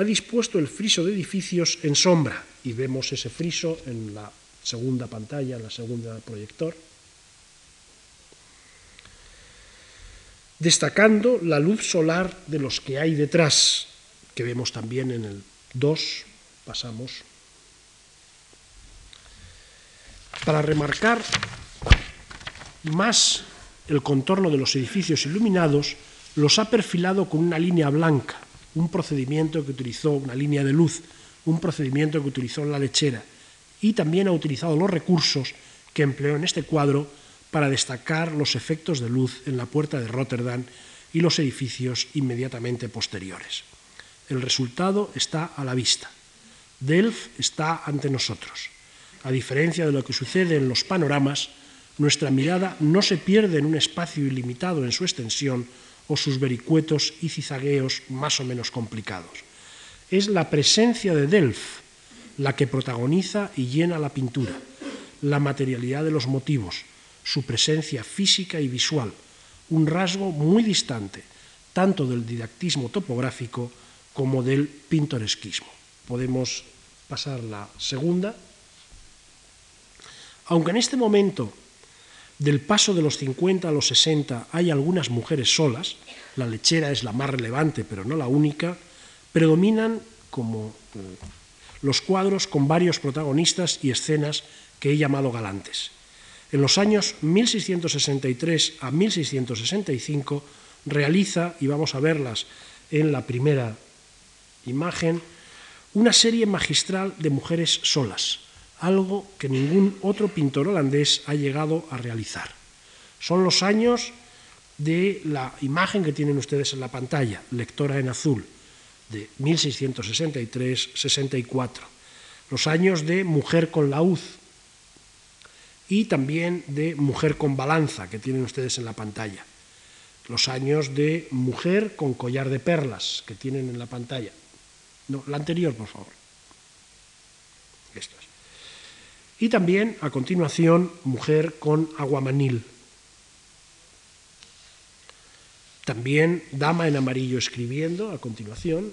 ha dispuesto el friso de edificios en sombra, y vemos ese friso en la segunda pantalla, en la segunda proyector, destacando la luz solar de los que hay detrás, que vemos también en el 2, pasamos, para remarcar más el contorno de los edificios iluminados, los ha perfilado con una línea blanca, un procedimiento que utilizó, una línea de luz, un procedimiento que utilizó la lechera, y también ha utilizado los recursos que empleó en este cuadro para destacar los efectos de luz en la puerta de Rotterdam y los edificios inmediatamente posteriores. El resultado está a la vista. Delft está ante nosotros. A diferencia de lo que sucede en los panoramas, nuestra mirada no se pierde en un espacio ilimitado en su extensión o sus vericuetos y cizagueos más o menos complicados. Es la presencia de Delft la que protagoniza y llena la pintura, la materialidad de los motivos, su presencia física y visual, un rasgo muy distante tanto del didactismo topográfico como del pintoresquismo. Podemos pasar la segunda. Aunque en este momento del paso de los 50 a los 60 hay algunas mujeres solas, la lechera es la más relevante, pero no la única, predominan como eh, los cuadros con varios protagonistas y escenas que he llamado galantes. En los años 1663 a 1665 realiza, y vamos a verlas en la primera imagen, una serie magistral de mujeres solas, algo que ningún otro pintor holandés ha llegado a realizar. Son los años de la imagen que tienen ustedes en la pantalla, lectora en azul, de 1663-64, los años de Mujer con la y también de Mujer con balanza que tienen ustedes en la pantalla, los años de Mujer con collar de perlas que tienen en la pantalla. No, la anterior, por favor. Esto es. Y también, a continuación, mujer con aguamanil. También dama en amarillo escribiendo, a continuación.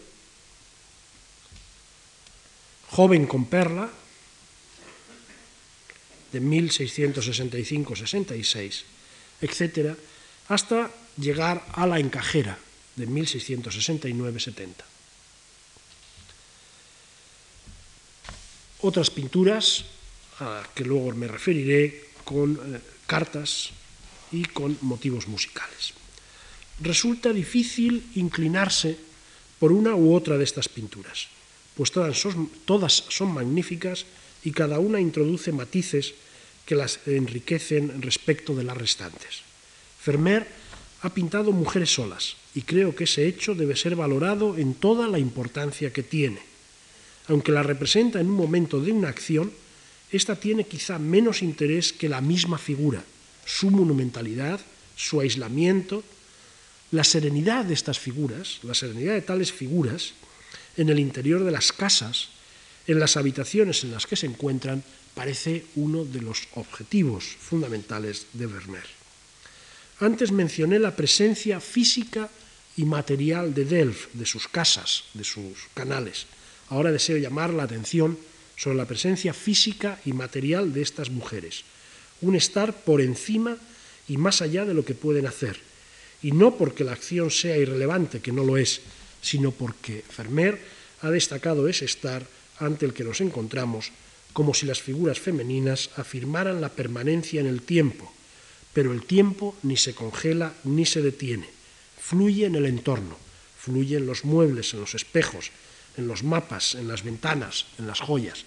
Joven con perla, de 1665-66, etcétera, hasta llegar a la encajera de 1669-70. Otras pinturas a que luego me referiré, con eh, cartas y con motivos musicales. Resulta difícil inclinarse por una u otra de estas pinturas, pues todas son, magníficas y cada una introduce matices que las enriquecen respecto de las restantes. Vermeer ha pintado mujeres solas y creo que ese hecho debe ser valorado en toda la importancia que tiene. Aunque la representa en un momento de una acción, esta tiene quizá menos interés que la misma figura, su monumentalidad, su aislamiento, la serenidad de estas figuras, la serenidad de tales figuras en el interior de las casas, en las habitaciones en las que se encuentran, parece uno de los objetivos fundamentales de Vermeer. Antes mencioné la presencia física y material de Delft, de sus casas, de sus canales. Ahora deseo llamar la atención sobre la presencia física y material de estas mujeres, un estar por encima y más allá de lo que pueden hacer, y no porque la acción sea irrelevante, que no lo es, sino porque Vermeer ha destacado ese estar ante el que nos encontramos, como si las figuras femeninas afirmaran la permanencia en el tiempo, pero el tiempo ni se congela ni se detiene, fluye en el entorno, fluye en los muebles, en los espejos, en los mapas, en las ventanas, en las joyas,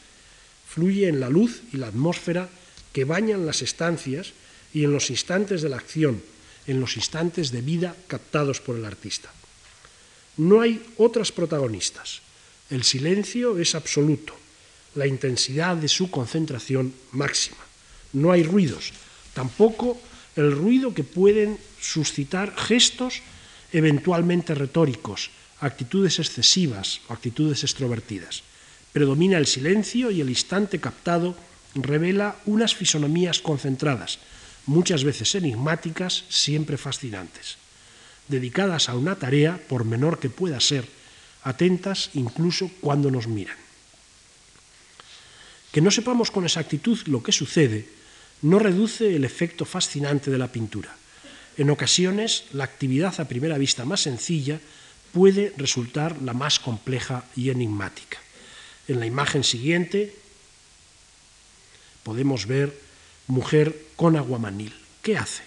fluye en la luz y la atmósfera que bañan las estancias y en los instantes de la acción, en los instantes de vida captados por el artista. No hay otras protagonistas. El silencio es absoluto, la intensidad de su concentración máxima. No hay ruidos, tampoco el ruido que pueden suscitar gestos eventualmente retóricos, actitudes excesivas o actitudes extrovertidas. Predomina el silencio y el instante captado revela unas fisonomías concentradas, muchas veces enigmáticas, siempre fascinantes, dedicadas a una tarea, por menor que pueda ser, atentas incluso cuando nos miran. Que no sepamos con exactitud lo que sucede no reduce el efecto fascinante de la pintura. En ocasiones, la actividad a primera vista más sencilla puede resultar la más compleja y enigmática. En la imagen siguiente podemos ver mujer con aguamanil. ¿Qué hace?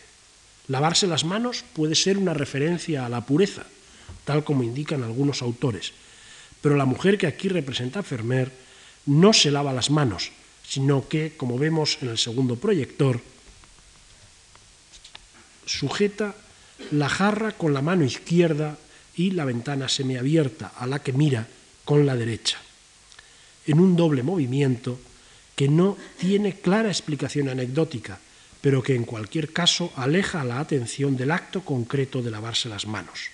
Lavarse las manos puede ser una referencia a la pureza, tal como indican algunos autores, pero la mujer que aquí representa Fermer no se lava las manos, sino que, como vemos en el segundo proyector, sujeta la jarra con la mano izquierda y la ventana semiabierta a la que mira con la derecha, en un doble movimiento que no tiene clara explicación anecdótica, pero que en cualquier caso aleja la atención del acto concreto de lavarse las manos.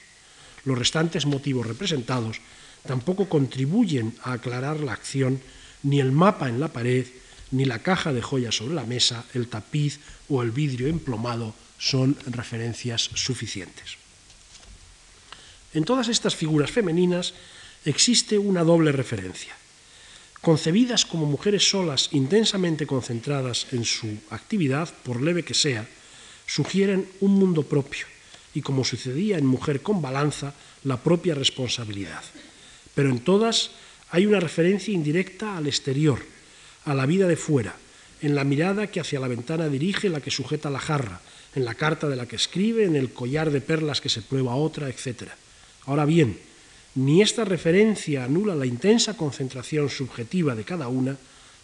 Los restantes motivos representados tampoco contribuyen a aclarar la acción, ni el mapa en la pared, ni la caja de joyas sobre la mesa, el tapiz o el vidrio emplomado son referencias suficientes. En todas estas figuras femeninas existe una doble referencia. Concebidas como mujeres solas intensamente concentradas en su actividad, por leve que sea, sugieren un mundo propio y, como sucedía en Mujer con balanza, la propia responsabilidad. Pero en todas hay una referencia indirecta al exterior, a la vida de fuera, en la mirada que hacia la ventana dirige la que sujeta la jarra, en la carta de la que escribe, en el collar de perlas que se prueba otra, etc. Ahora bien, ni esta referencia anula la intensa concentración subjetiva de cada una,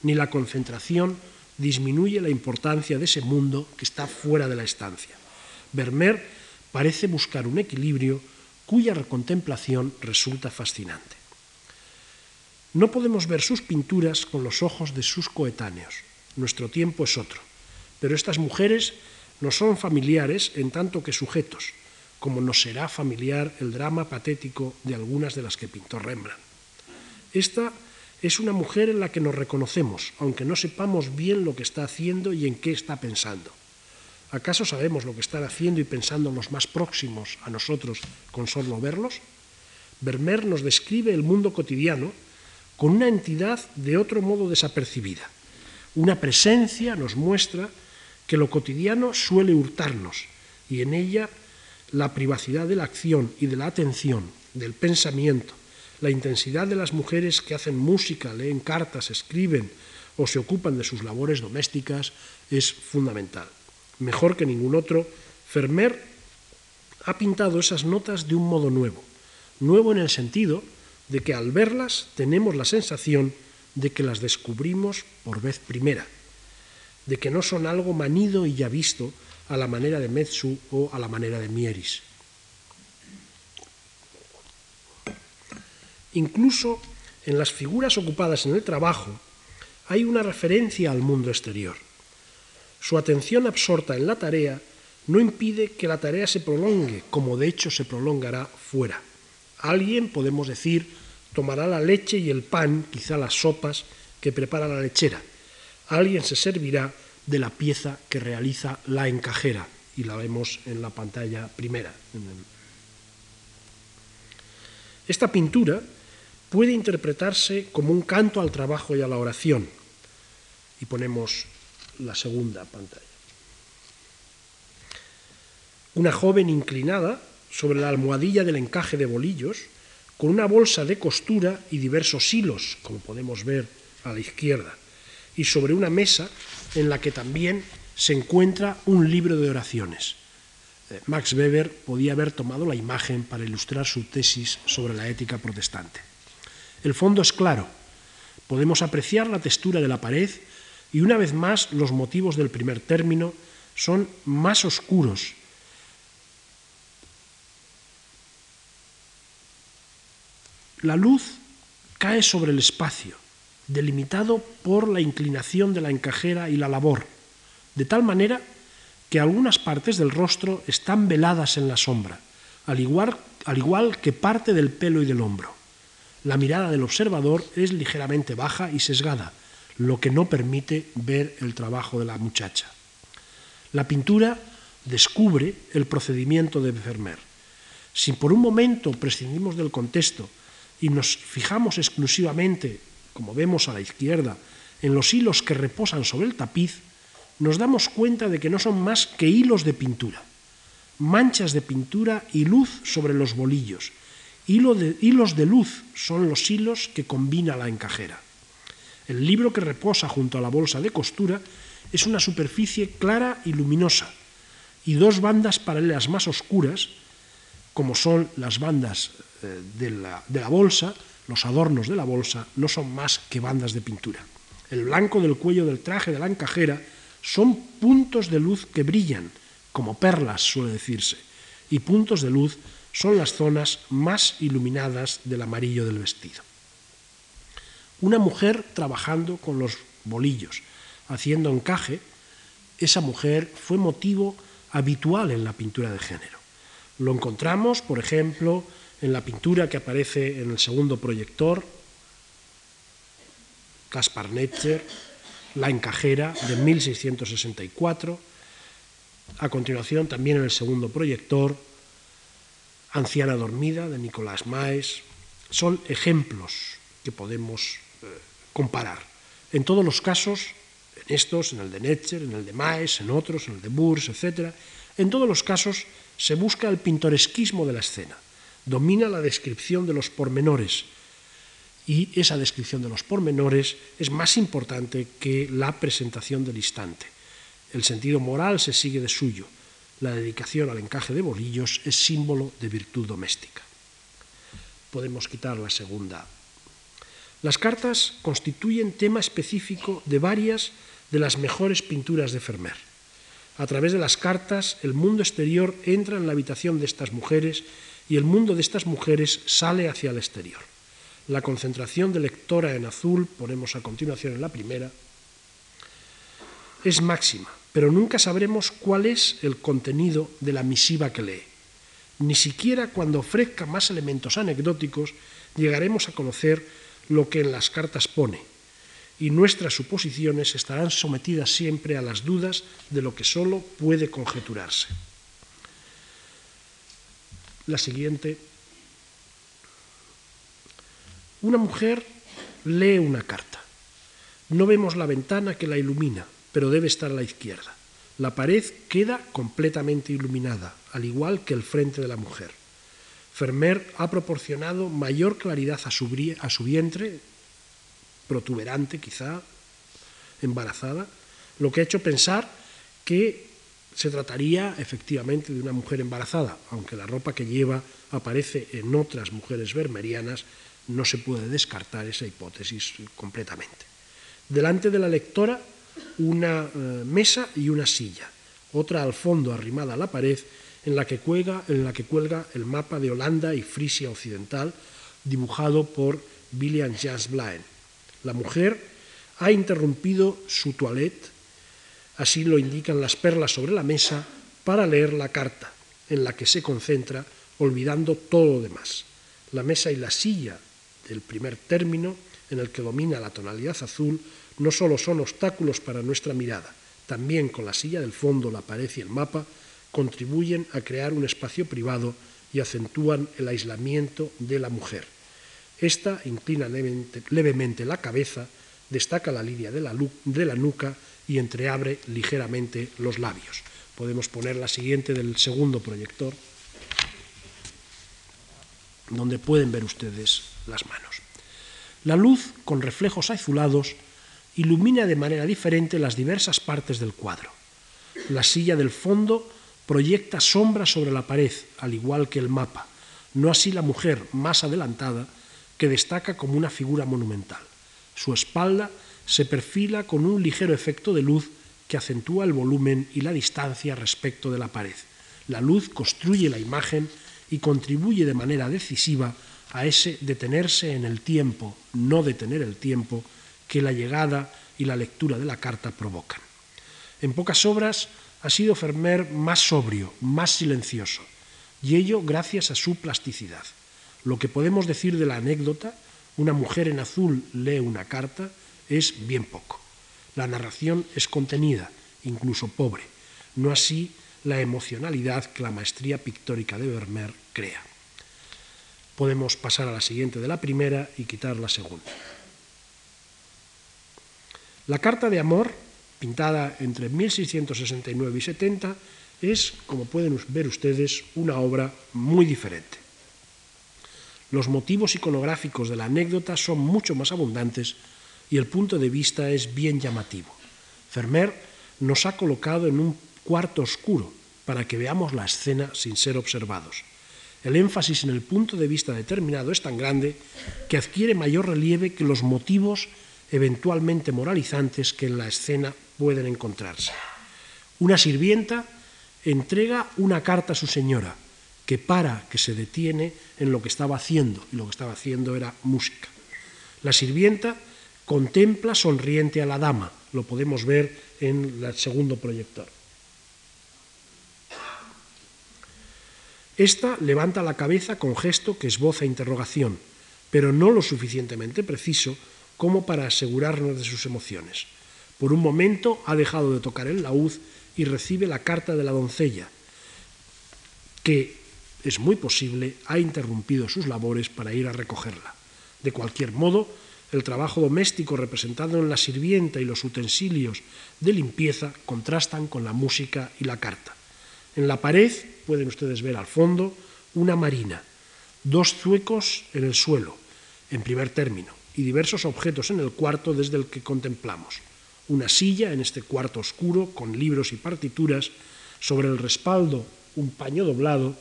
ni la concentración disminuye la importancia de ese mundo que está fuera de la estancia. Vermeer parece buscar un equilibrio cuya contemplación resulta fascinante. No podemos ver sus pinturas con los ojos de sus coetáneos. Nuestro tiempo es otro. Pero estas mujeres no son familiares en tanto que sujetos, como nos será familiar el drama patético de algunas de las que pintó Rembrandt. Esta es una mujer en la que nos reconocemos, aunque no sepamos bien lo que está haciendo y en qué está pensando. ¿Acaso sabemos lo que están haciendo y pensando los más próximos a nosotros con solo verlos? Vermeer nos describe el mundo cotidiano con una entidad de otro modo desapercibida. Una presencia nos muestra que lo cotidiano suele hurtarnos y en ella la privacidad de la acción y de la atención, del pensamiento, la intensidad de las mujeres que hacen música, leen cartas, escriben o se ocupan de sus labores domésticas es fundamental. Mejor que ningún otro, Fermer ha pintado esas notas de un modo nuevo, nuevo en el sentido de que al verlas tenemos la sensación de que las descubrimos por vez primera, de que no son algo manido y ya visto a la manera de Metsu o a la manera de Mieris. Incluso en las figuras ocupadas en el trabajo hay una referencia al mundo exterior. Su atención absorta en la tarea no impide que la tarea se prolongue, como de hecho se prolongará fuera. Alguien, podemos decir, tomará la leche y el pan, quizá las sopas que prepara la lechera. Alguien se servirá de la pieza que realiza la encajera, y la vemos en la pantalla primera. Esta pintura puede interpretarse como un canto al trabajo y a la oración. Y ponemos la segunda pantalla. Una joven inclinada sobre la almohadilla del encaje de bolillos, con una bolsa de costura y diversos hilos, como podemos ver a la izquierda, y sobre una mesa en la que también se encuentra un libro de oraciones. Eh, Max Weber podía haber tomado la imagen para ilustrar su tesis sobre la ética protestante. El fondo es claro, podemos apreciar la textura de la pared y una vez más los motivos del primer término son más oscuros. La luz cae sobre el espacio, delimitado por la inclinación de la encajera y la labor, de tal manera que algunas partes del rostro están veladas en la sombra, al igual, al igual que parte del pelo y del hombro. La mirada del observador es ligeramente baja y sesgada, lo que no permite ver el trabajo de la muchacha. La pintura descubre el procedimiento de Vermeer. Si por un momento prescindimos del contexto y nos fijamos exclusivamente como vemos a la izquierda, en los hilos que reposan sobre el tapiz, nos damos cuenta de que no son más que hilos de pintura, manchas de pintura y luz sobre los bolillos. de, hilos de luz son los hilos que combina la encajera. El libro que reposa junto a la bolsa de costura es una superficie clara y luminosa, y dos bandas paralelas más oscuras, como son las bandas eh, de la bolsa, los adornos de la bolsa no son más que bandas de pintura. El blanco del cuello del traje de la encajera son puntos de luz que brillan, como perlas suele decirse, y puntos de luz son las zonas más iluminadas del amarillo del vestido. Una mujer trabajando con los bolillos, haciendo encaje, esa mujer fue motivo habitual en la pintura de género. Lo encontramos, por ejemplo, en la pintura que aparece en el segundo proyector, Caspar Netzer, La encajera de 1664, a continuación también en el segundo proyector, Anciana dormida de Nicolás Maes, son ejemplos que podemos eh, comparar. En todos los casos, en estos, en el de Netzer, en el de Maes, en otros, en el de Burs, etc., en todos los casos se busca el pintoresquismo de la escena domina la descripción de los pormenores y esa descripción de los pormenores es más importante que la presentación del instante. El sentido moral se sigue de suyo. La dedicación al encaje de bolillos es símbolo de virtud doméstica. Podemos quitar la segunda. Las cartas constituyen tema específico de varias de las mejores pinturas de Fermer. A través de las cartas, el mundo exterior entra en la habitación de estas mujeres y el mundo de estas mujeres sale hacia el exterior. La concentración de lectora en azul, ponemos a continuación en la primera, es máxima, pero nunca sabremos cuál es el contenido de la misiva que lee. Ni siquiera cuando ofrezca más elementos anecdóticos llegaremos a conocer lo que en las cartas pone, y nuestras suposiciones estarán sometidas siempre a las dudas de lo que sólo puede conjeturarse. La siguiente. Una mujer lee una carta. No vemos la ventana que la ilumina, pero debe estar a la izquierda. La pared queda completamente iluminada, al igual que el frente de la mujer. Fermer ha proporcionado mayor claridad a su, a su vientre, protuberante quizá, embarazada, lo que ha hecho pensar que se trataría efectivamente de una mujer embarazada, aunque la ropa que lleva aparece en otras mujeres vermerianas, no se puede descartar esa hipótesis completamente. Delante de la lectora, una eh, mesa y una silla, otra al fondo arrimada a la pared, en la, que cuelga, en la que cuelga el mapa de Holanda y Frisia Occidental, dibujado por William Jas Blaen. La mujer ha interrumpido su toilette Así lo indican las perlas sobre la mesa para leer la carta, en la que se concentra olvidando todo lo demás. La mesa y la silla del primer término, en el que domina la tonalidad azul, no solo son obstáculos para nuestra mirada, también con la silla del fondo, la pared y el mapa, contribuyen a crear un espacio privado y acentúan el aislamiento de la mujer. Esta inclina levemente, la cabeza, destaca la línea de la, de la nuca y entreabre ligeramente los labios. Podemos poner la siguiente del segundo proyector, donde pueden ver ustedes las manos. La luz, con reflejos azulados, ilumina de manera diferente las diversas partes del cuadro. La silla del fondo proyecta sombra sobre la pared, al igual que el mapa, no así la mujer más adelantada, que destaca como una figura monumental. Su espalda se perfila con un ligero efecto de luz que acentúa el volumen y la distancia respecto de la pared. La luz construye la imagen y contribuye de manera decisiva a ese detenerse en el tiempo, no detener el tiempo, que la llegada y la lectura de la carta provocan. En pocas obras ha sido Fermer más sobrio, más silencioso, y ello gracias a su plasticidad. Lo que podemos decir de la anécdota, una mujer en azul lee una carta, es bien poco. La narración es contenida, incluso pobre, no así la emocionalidad que la maestría pictórica de Vermeer crea. Podemos pasar a la siguiente de la primera y quitar la segunda. La carta de amor, pintada entre 1669 y 70, es, como pueden ver ustedes, una obra muy diferente. Los motivos iconográficos de la anécdota son mucho más abundantes y el punto de vista es bien llamativo. Fermer nos ha colocado en un cuarto oscuro para que veamos la escena sin ser observados. El énfasis en el punto de vista determinado es tan grande que adquiere mayor relieve que los motivos eventualmente moralizantes que en la escena pueden encontrarse. Una sirvienta entrega una carta a su señora, que para, que se detiene en lo que estaba haciendo, y lo que estaba haciendo era música. La sirvienta contempla sonriente a la dama, lo podemos ver en el segundo proyector. Esta levanta la cabeza con gesto que esboza interrogación, pero no lo suficientemente preciso como para asegurarnos de sus emociones. Por un momento ha dejado de tocar el laúd y recibe la carta de la doncella, que, es muy posible, ha interrumpido sus labores para ir a recogerla. De cualquier modo, el trabajo doméstico representado en la sirvienta y los utensilios de limpieza contrastan con la música y la carta. En la pared pueden ustedes ver al fondo una marina, dos zuecos en el suelo, en primer término, y diversos objetos en el cuarto desde el que contemplamos. Una silla en este cuarto oscuro con libros y partituras, sobre el respaldo un paño doblado,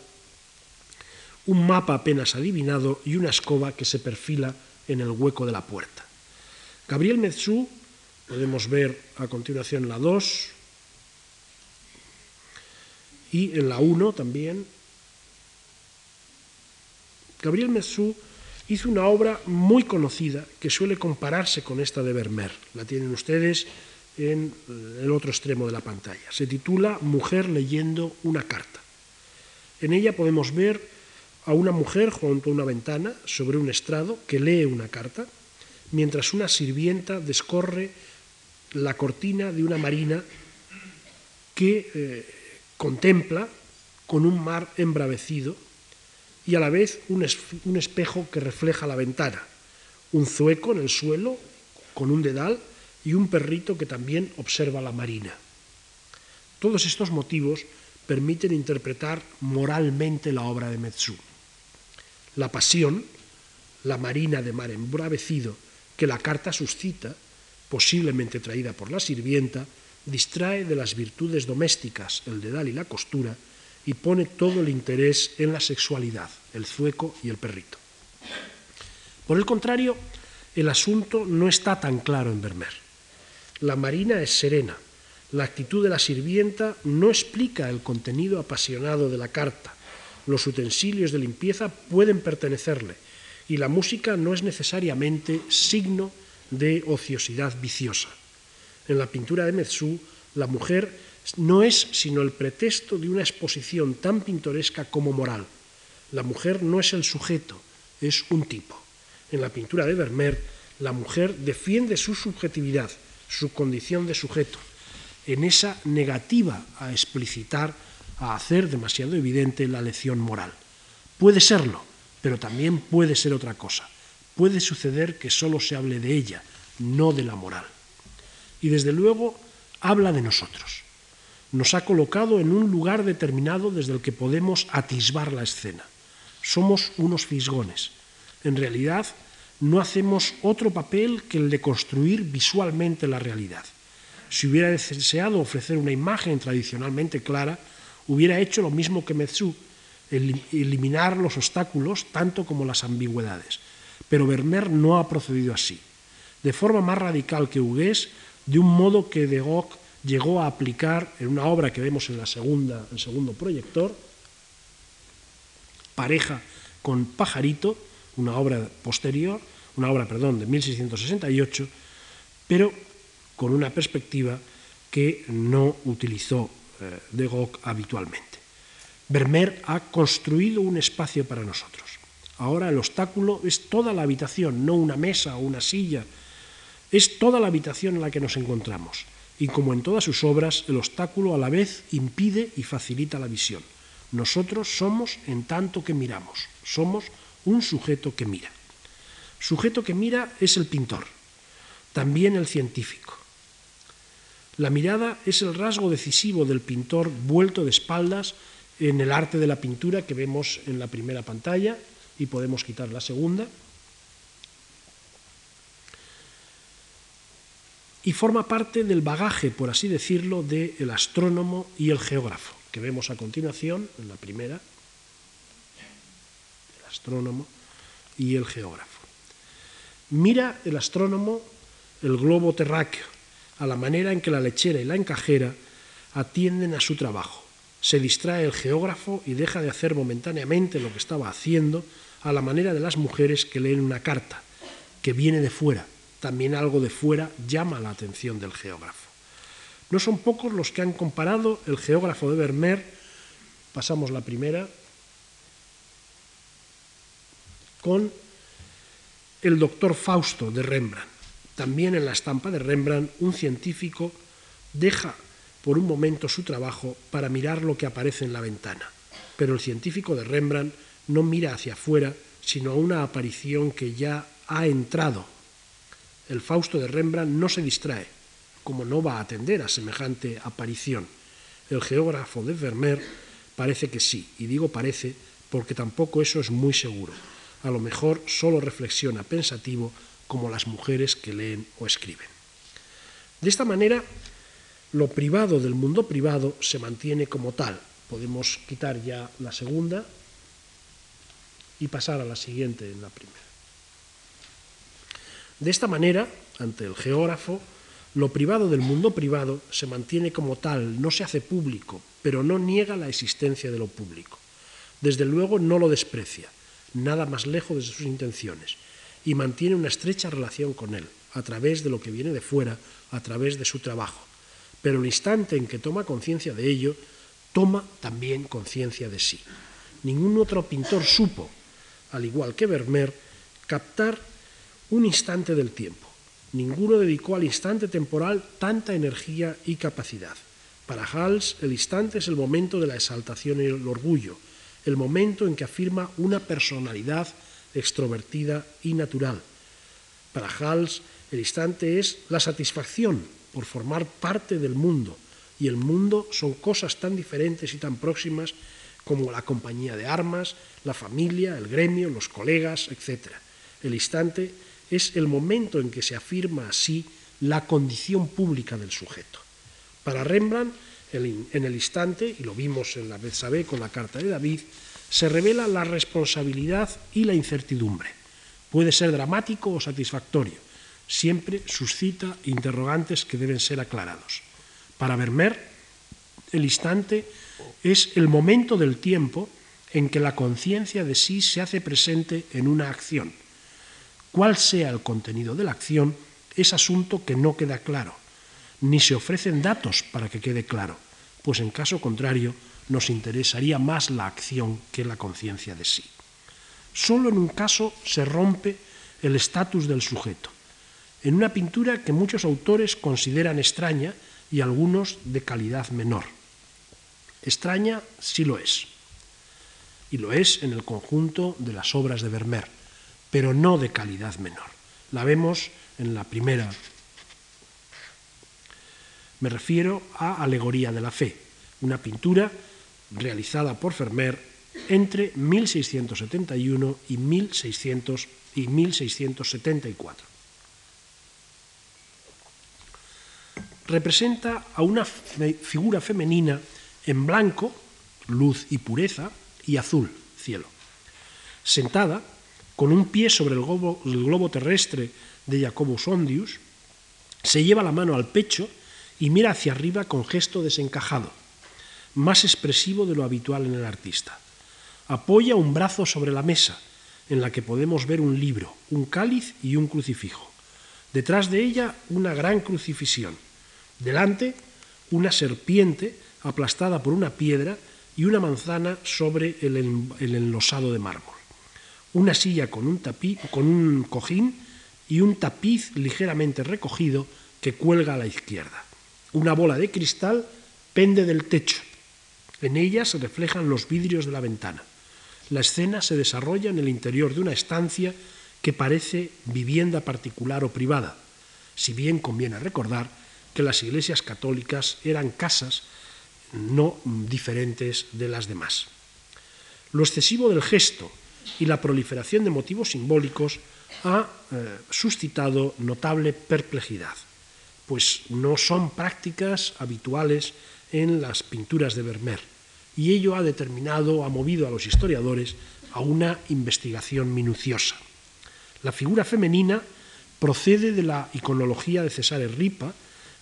un mapa apenas adivinado y una escoba que se perfila en el hueco de la puerta. Gabriel Metzú, podemos ver a continuación la 2 y en la 1 también. Gabriel Metzú hizo una obra muy conocida que suele compararse con esta de Vermeer. La tienen ustedes en el otro extremo de la pantalla. Se titula Mujer leyendo una carta. En ella podemos ver a una mujer junto a una ventana sobre un estrado que lee una carta, mientras una sirvienta descorre la cortina de una marina que eh, contempla con un mar embravecido y a la vez un, espejo que refleja la ventana, un zueco en el suelo con un dedal y un perrito que también observa la marina. Todos estos motivos permiten interpretar moralmente la obra de Metsu la pasión, la marina de mar embravecido que la carta suscita, posiblemente traída por la sirvienta, distrae de las virtudes domésticas, el dedal y la costura, y pone todo el interés en la sexualidad, el zueco y el perrito. Por el contrario, el asunto no está tan claro en Vermeer. La marina es serena, la actitud de la sirvienta no explica el contenido apasionado de la carta, los utensilios de limpieza pueden pertenecerle y la música no es necesariamente signo de ociosidad viciosa. En la pintura de Metsu, la mujer no es sino el pretexto de una exposición tan pintoresca como moral. La mujer no es el sujeto, es un tipo. En la pintura de Vermeer, la mujer defiende su subjetividad, su condición de sujeto, en esa negativa a explicitar, a hacer demasiado evidente la lección moral. Puede serlo, pero también puede ser otra cosa. Puede suceder que solo se hable de ella, no de la moral. Y desde luego habla de nosotros nos ha colocado en un lugar determinado desde el que podemos atisbar la escena. Somos unos fisgones. En realidad, no hacemos otro papel que el de construir visualmente la realidad. Si hubiera deseado ofrecer una imagen tradicionalmente clara, hubiera hecho lo mismo que Metsu, eliminar los obstáculos tanto como las ambigüedades. Pero Vermeer no ha procedido así. De forma más radical que Hugues, de un modo que de Gauck llegó a aplicar en una obra que vemos en la segunda, el segundo proyector, Pareja con Pajarito, una obra posterior, una obra, perdón, de 1668, pero con una perspectiva que no utilizó de Gauck habitualmente. Vermeer ha construido un espacio para nosotros. Ahora el obstáculo es toda la habitación, no una mesa o una silla, es toda la habitación en la que nos encontramos y como en todas sus obras, el obstáculo a la vez impide y facilita la visión. Nosotros somos en tanto que miramos, somos un sujeto que mira. Sujeto que mira es el pintor, también el científico. La mirada es el rasgo decisivo del pintor vuelto de espaldas en el arte de la pintura que vemos en la primera pantalla y podemos quitar la segunda. y forma parte del bagaje, por así decirlo, del astrónomo y el geógrafo, que vemos a continuación en la primera, el astrónomo y el geógrafo. Mira el astrónomo el globo terráqueo, a la manera en que la lechera y la encajera atienden a su trabajo. Se distrae el geógrafo y deja de hacer momentáneamente lo que estaba haciendo a la manera de las mujeres que leen una carta, que viene de fuera, también algo de fuera llama la atención del geógrafo. No son pocos los que han comparado el geógrafo de Vermeer, pasamos la primera, con el doctor Fausto de Rembrandt. También en la estampa de Rembrandt, un científico deja por un momento su trabajo para mirar lo que aparece en la ventana. Pero el científico de Rembrandt no mira hacia afuera, sino a una aparición que ya ha entrado el Fausto de Rembrandt no se distrae, como no va a atender a semejante aparición. El geógrafo de Vermeer parece que sí, y digo parece porque tampoco eso es muy seguro. A lo mejor solo reflexiona pensativo como las mujeres que leen o escriben. De esta manera, lo privado del mundo privado se mantiene como tal. Podemos quitar ya la segunda y pasar a la siguiente en la primera. De esta manera, ante el geógrafo, lo privado del mundo privado se mantiene como tal, no se hace público, pero no niega la existencia de lo público. Desde luego no lo desprecia, nada más lejos de sus intenciones, y mantiene una estrecha relación con él, a través de lo que viene de fuera, a través de su trabajo. Pero el instante en que toma conciencia de ello, toma también conciencia de sí. Ningún otro pintor supo, al igual que Vermeer, captar un instante del tiempo. Ninguno dedicó al instante temporal tanta energía y capacidad. Para Hals, el instante es el momento de la exaltación y el orgullo, el momento en que afirma una personalidad extrovertida y natural. Para Hals, el instante es la satisfacción por formar parte del mundo, y el mundo son cosas tan diferentes y tan próximas como la compañía de armas, la familia, el gremio, los colegas, etc. El instante es el momento en que se afirma así la condición pública del sujeto. Para Rembrandt, en el instante, y lo vimos en la Betsabé con la carta de David, se revela la responsabilidad y la incertidumbre. Puede ser dramático o satisfactorio, siempre suscita interrogantes que deben ser aclarados. Para Vermeer, el instante es el momento del tiempo en que la conciencia de sí se hace presente en una acción. Cuál sea el contenido de la acción es asunto que no queda claro, ni se ofrecen datos para que quede claro, pues en caso contrario nos interesaría más la acción que la conciencia de sí. Solo en un caso se rompe el estatus del sujeto, en una pintura que muchos autores consideran extraña y algunos de calidad menor. Extraña sí lo es, y lo es en el conjunto de las obras de Vermeer, pero no de calidad menor. La vemos en la primera. Me refiero a Alegoría de la Fe, una pintura realizada por Vermeer entre 1671 y, 1600 y 1674. Representa a una figura femenina en blanco, luz y pureza, y azul, cielo. Sentada, con un pie sobre el globo, el globo terrestre de Jacobus Ondius, se lleva la mano al pecho y mira hacia arriba con gesto desencajado, más expresivo de lo habitual en el artista. Apoya un brazo sobre la mesa, en la que podemos ver un libro, un cáliz y un crucifijo. Detrás de ella una gran crucifixión. Delante una serpiente aplastada por una piedra y una manzana sobre el, enlosado de mármol. Una silla con un, con un cojín y un tapiz ligeramente recogido que cuelga a la izquierda. Una bola de cristal pende del techo. En ella se reflejan los vidrios de la ventana. La escena se desarrolla en el interior de una estancia que parece vivienda particular o privada, si bien conviene recordar que las iglesias católicas eran casas no diferentes de las demás. Lo excesivo del gesto y la proliferación de motivos simbólicos ha eh, suscitado notable perplejidad, pues no son prácticas habituales en las pinturas de Vermeer, y ello ha determinado, ha movido a los historiadores a una investigación minuciosa. La figura femenina procede de la iconología de Cesare Ripa,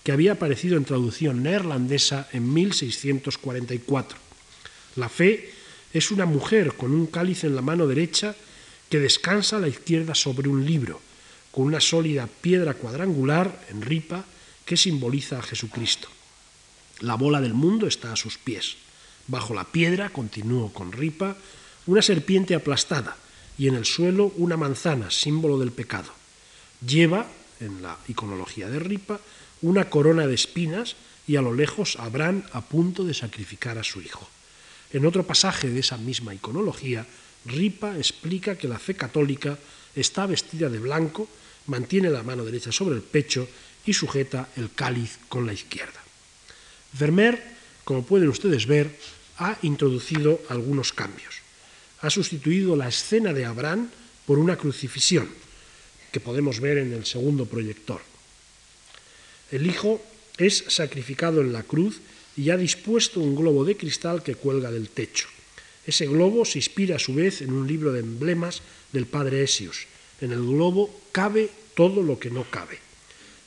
que había aparecido en traducción neerlandesa en 1644. La fe es una mujer con un cáliz en la mano derecha que descansa a la izquierda sobre un libro, con una sólida piedra cuadrangular en ripa que simboliza a Jesucristo. La bola del mundo está a sus pies. Bajo la piedra, continúo con ripa, una serpiente aplastada y en el suelo una manzana, símbolo del pecado. Lleva, en la iconología de ripa, una corona de espinas y a lo lejos Abraham a punto de sacrificar a su hijo. En otro pasaje de esa misma iconología, Ripa explica que la fe católica está vestida de blanco, mantiene la mano derecha sobre el pecho y sujeta el cáliz con la izquierda. Vermeer, como pueden ustedes ver, ha introducido algunos cambios. Ha sustituido la escena de Abraham por una crucifixión, que podemos ver en el segundo proyector. El Hijo es sacrificado en la cruz y ha dispuesto un globo de cristal que cuelga del techo. Ese globo se inspira a su vez en un libro de emblemas del padre Esios. En el globo cabe todo lo que no cabe.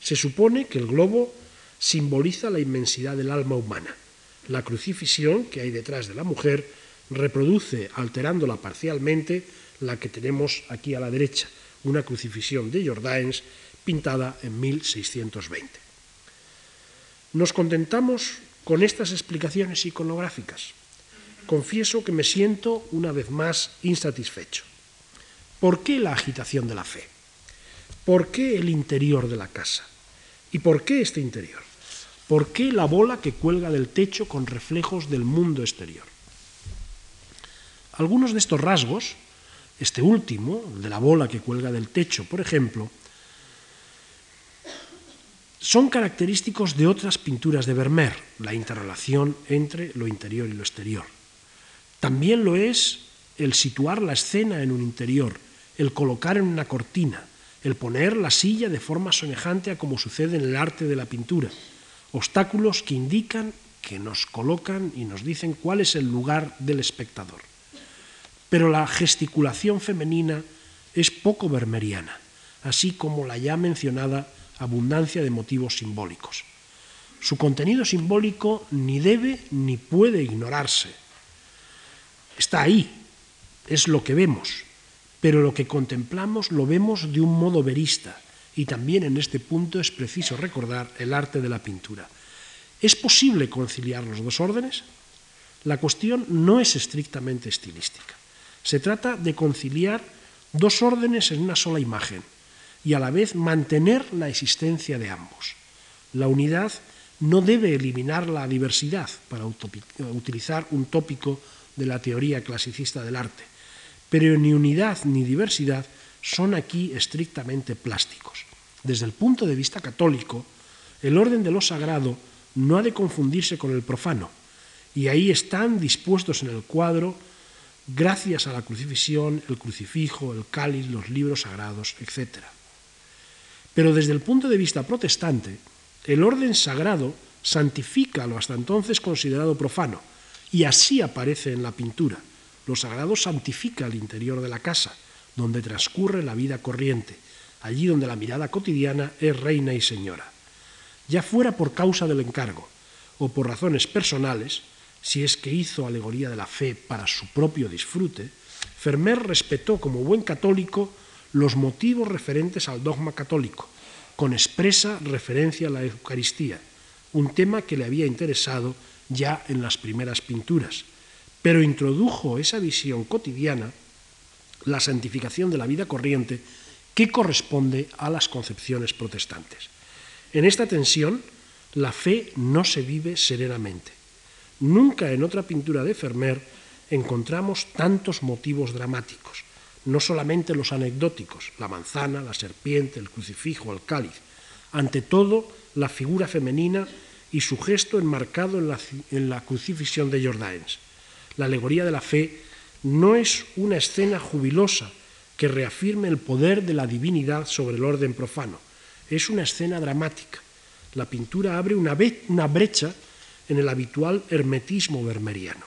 Se supone que el globo simboliza la inmensidad del alma humana. La crucifixión que hay detrás de la mujer reproduce, alterándola parcialmente, la que tenemos aquí a la derecha, una crucifixión de Jordaens pintada en 1620. Nos contentamos con estas explicaciones iconográficas. Confieso que me siento una vez más insatisfecho. ¿Por qué la agitación de la fe? ¿Por qué el interior de la casa? ¿Y por qué este interior? ¿Por qué la bola que cuelga del techo con reflejos del mundo exterior? Algunos de estos rasgos, este último, el de la bola que cuelga del techo, por ejemplo, son característicos de otras pinturas de Vermeer, la interrelación entre lo interior y lo exterior. También lo es el situar la escena en un interior, el colocar en una cortina, el poner la silla de forma semejante a como sucede en el arte de la pintura, obstáculos que indican, que nos colocan y nos dicen cuál es el lugar del espectador. Pero la gesticulación femenina es poco vermeriana, así como la ya mencionada abundancia de motivos simbólicos. Su contenido simbólico ni debe ni puede ignorarse. Está ahí, es lo que vemos, pero lo que contemplamos lo vemos de un modo verista, y también en este punto es preciso recordar el arte de la pintura. ¿Es posible conciliar los dos órdenes? La cuestión no es estrictamente estilística. Se trata de conciliar dos órdenes en una sola imagen y a la vez mantener la existencia de ambos. La unidad no debe eliminar la diversidad, para utilizar un tópico de la teoría clasicista del arte, pero ni unidad ni diversidad son aquí estrictamente plásticos. Desde el punto de vista católico, el orden de lo sagrado no ha de confundirse con el profano, y ahí están dispuestos en el cuadro, gracias a la crucifixión, el crucifijo, el cáliz, los libros sagrados, etc. Pero desde el punto de vista protestante, el orden sagrado santifica lo hasta entonces considerado profano, y así aparece en la pintura. Lo sagrado santifica el interior de la casa, donde transcurre la vida corriente, allí donde la mirada cotidiana es reina y señora. Ya fuera por causa del encargo o por razones personales, si es que hizo alegoría de la fe para su propio disfrute, Fermer respetó como buen católico los motivos referentes al dogma católico, con expresa referencia a la Eucaristía, un tema que le había interesado ya en las primeras pinturas, pero introdujo esa visión cotidiana, la santificación de la vida corriente, que corresponde a las concepciones protestantes. En esta tensión, la fe no se vive serenamente. Nunca en otra pintura de Fermer encontramos tantos motivos dramáticos, no solamente los anecdóticos, la manzana, la serpiente, el crucifijo, el cáliz, ante todo la figura femenina y su gesto enmarcado en la, en la crucifixión de Jordaens. La alegoría de la fe no es una escena jubilosa que reafirme el poder de la divinidad sobre el orden profano, es una escena dramática. La pintura abre una, brecha en el habitual hermetismo vermeriano.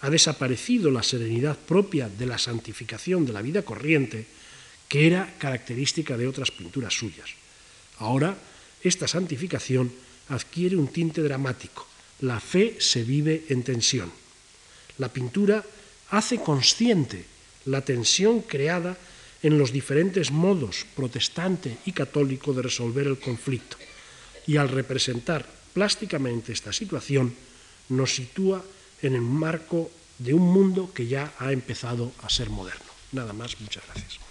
Ha desaparecido la serenidad propia de la santificación de la vida corriente, que era característica de otras pinturas suyas. Ahora, esta santificación adquiere un tinte dramático. La fe se vive en tensión. La pintura hace consciente la tensión creada en los diferentes modos protestante y católico de resolver el conflicto. Y al representar plásticamente esta situación, nos sitúa en el marco de un mundo que ya ha empezado a ser moderno. Nada más, muchas gracias.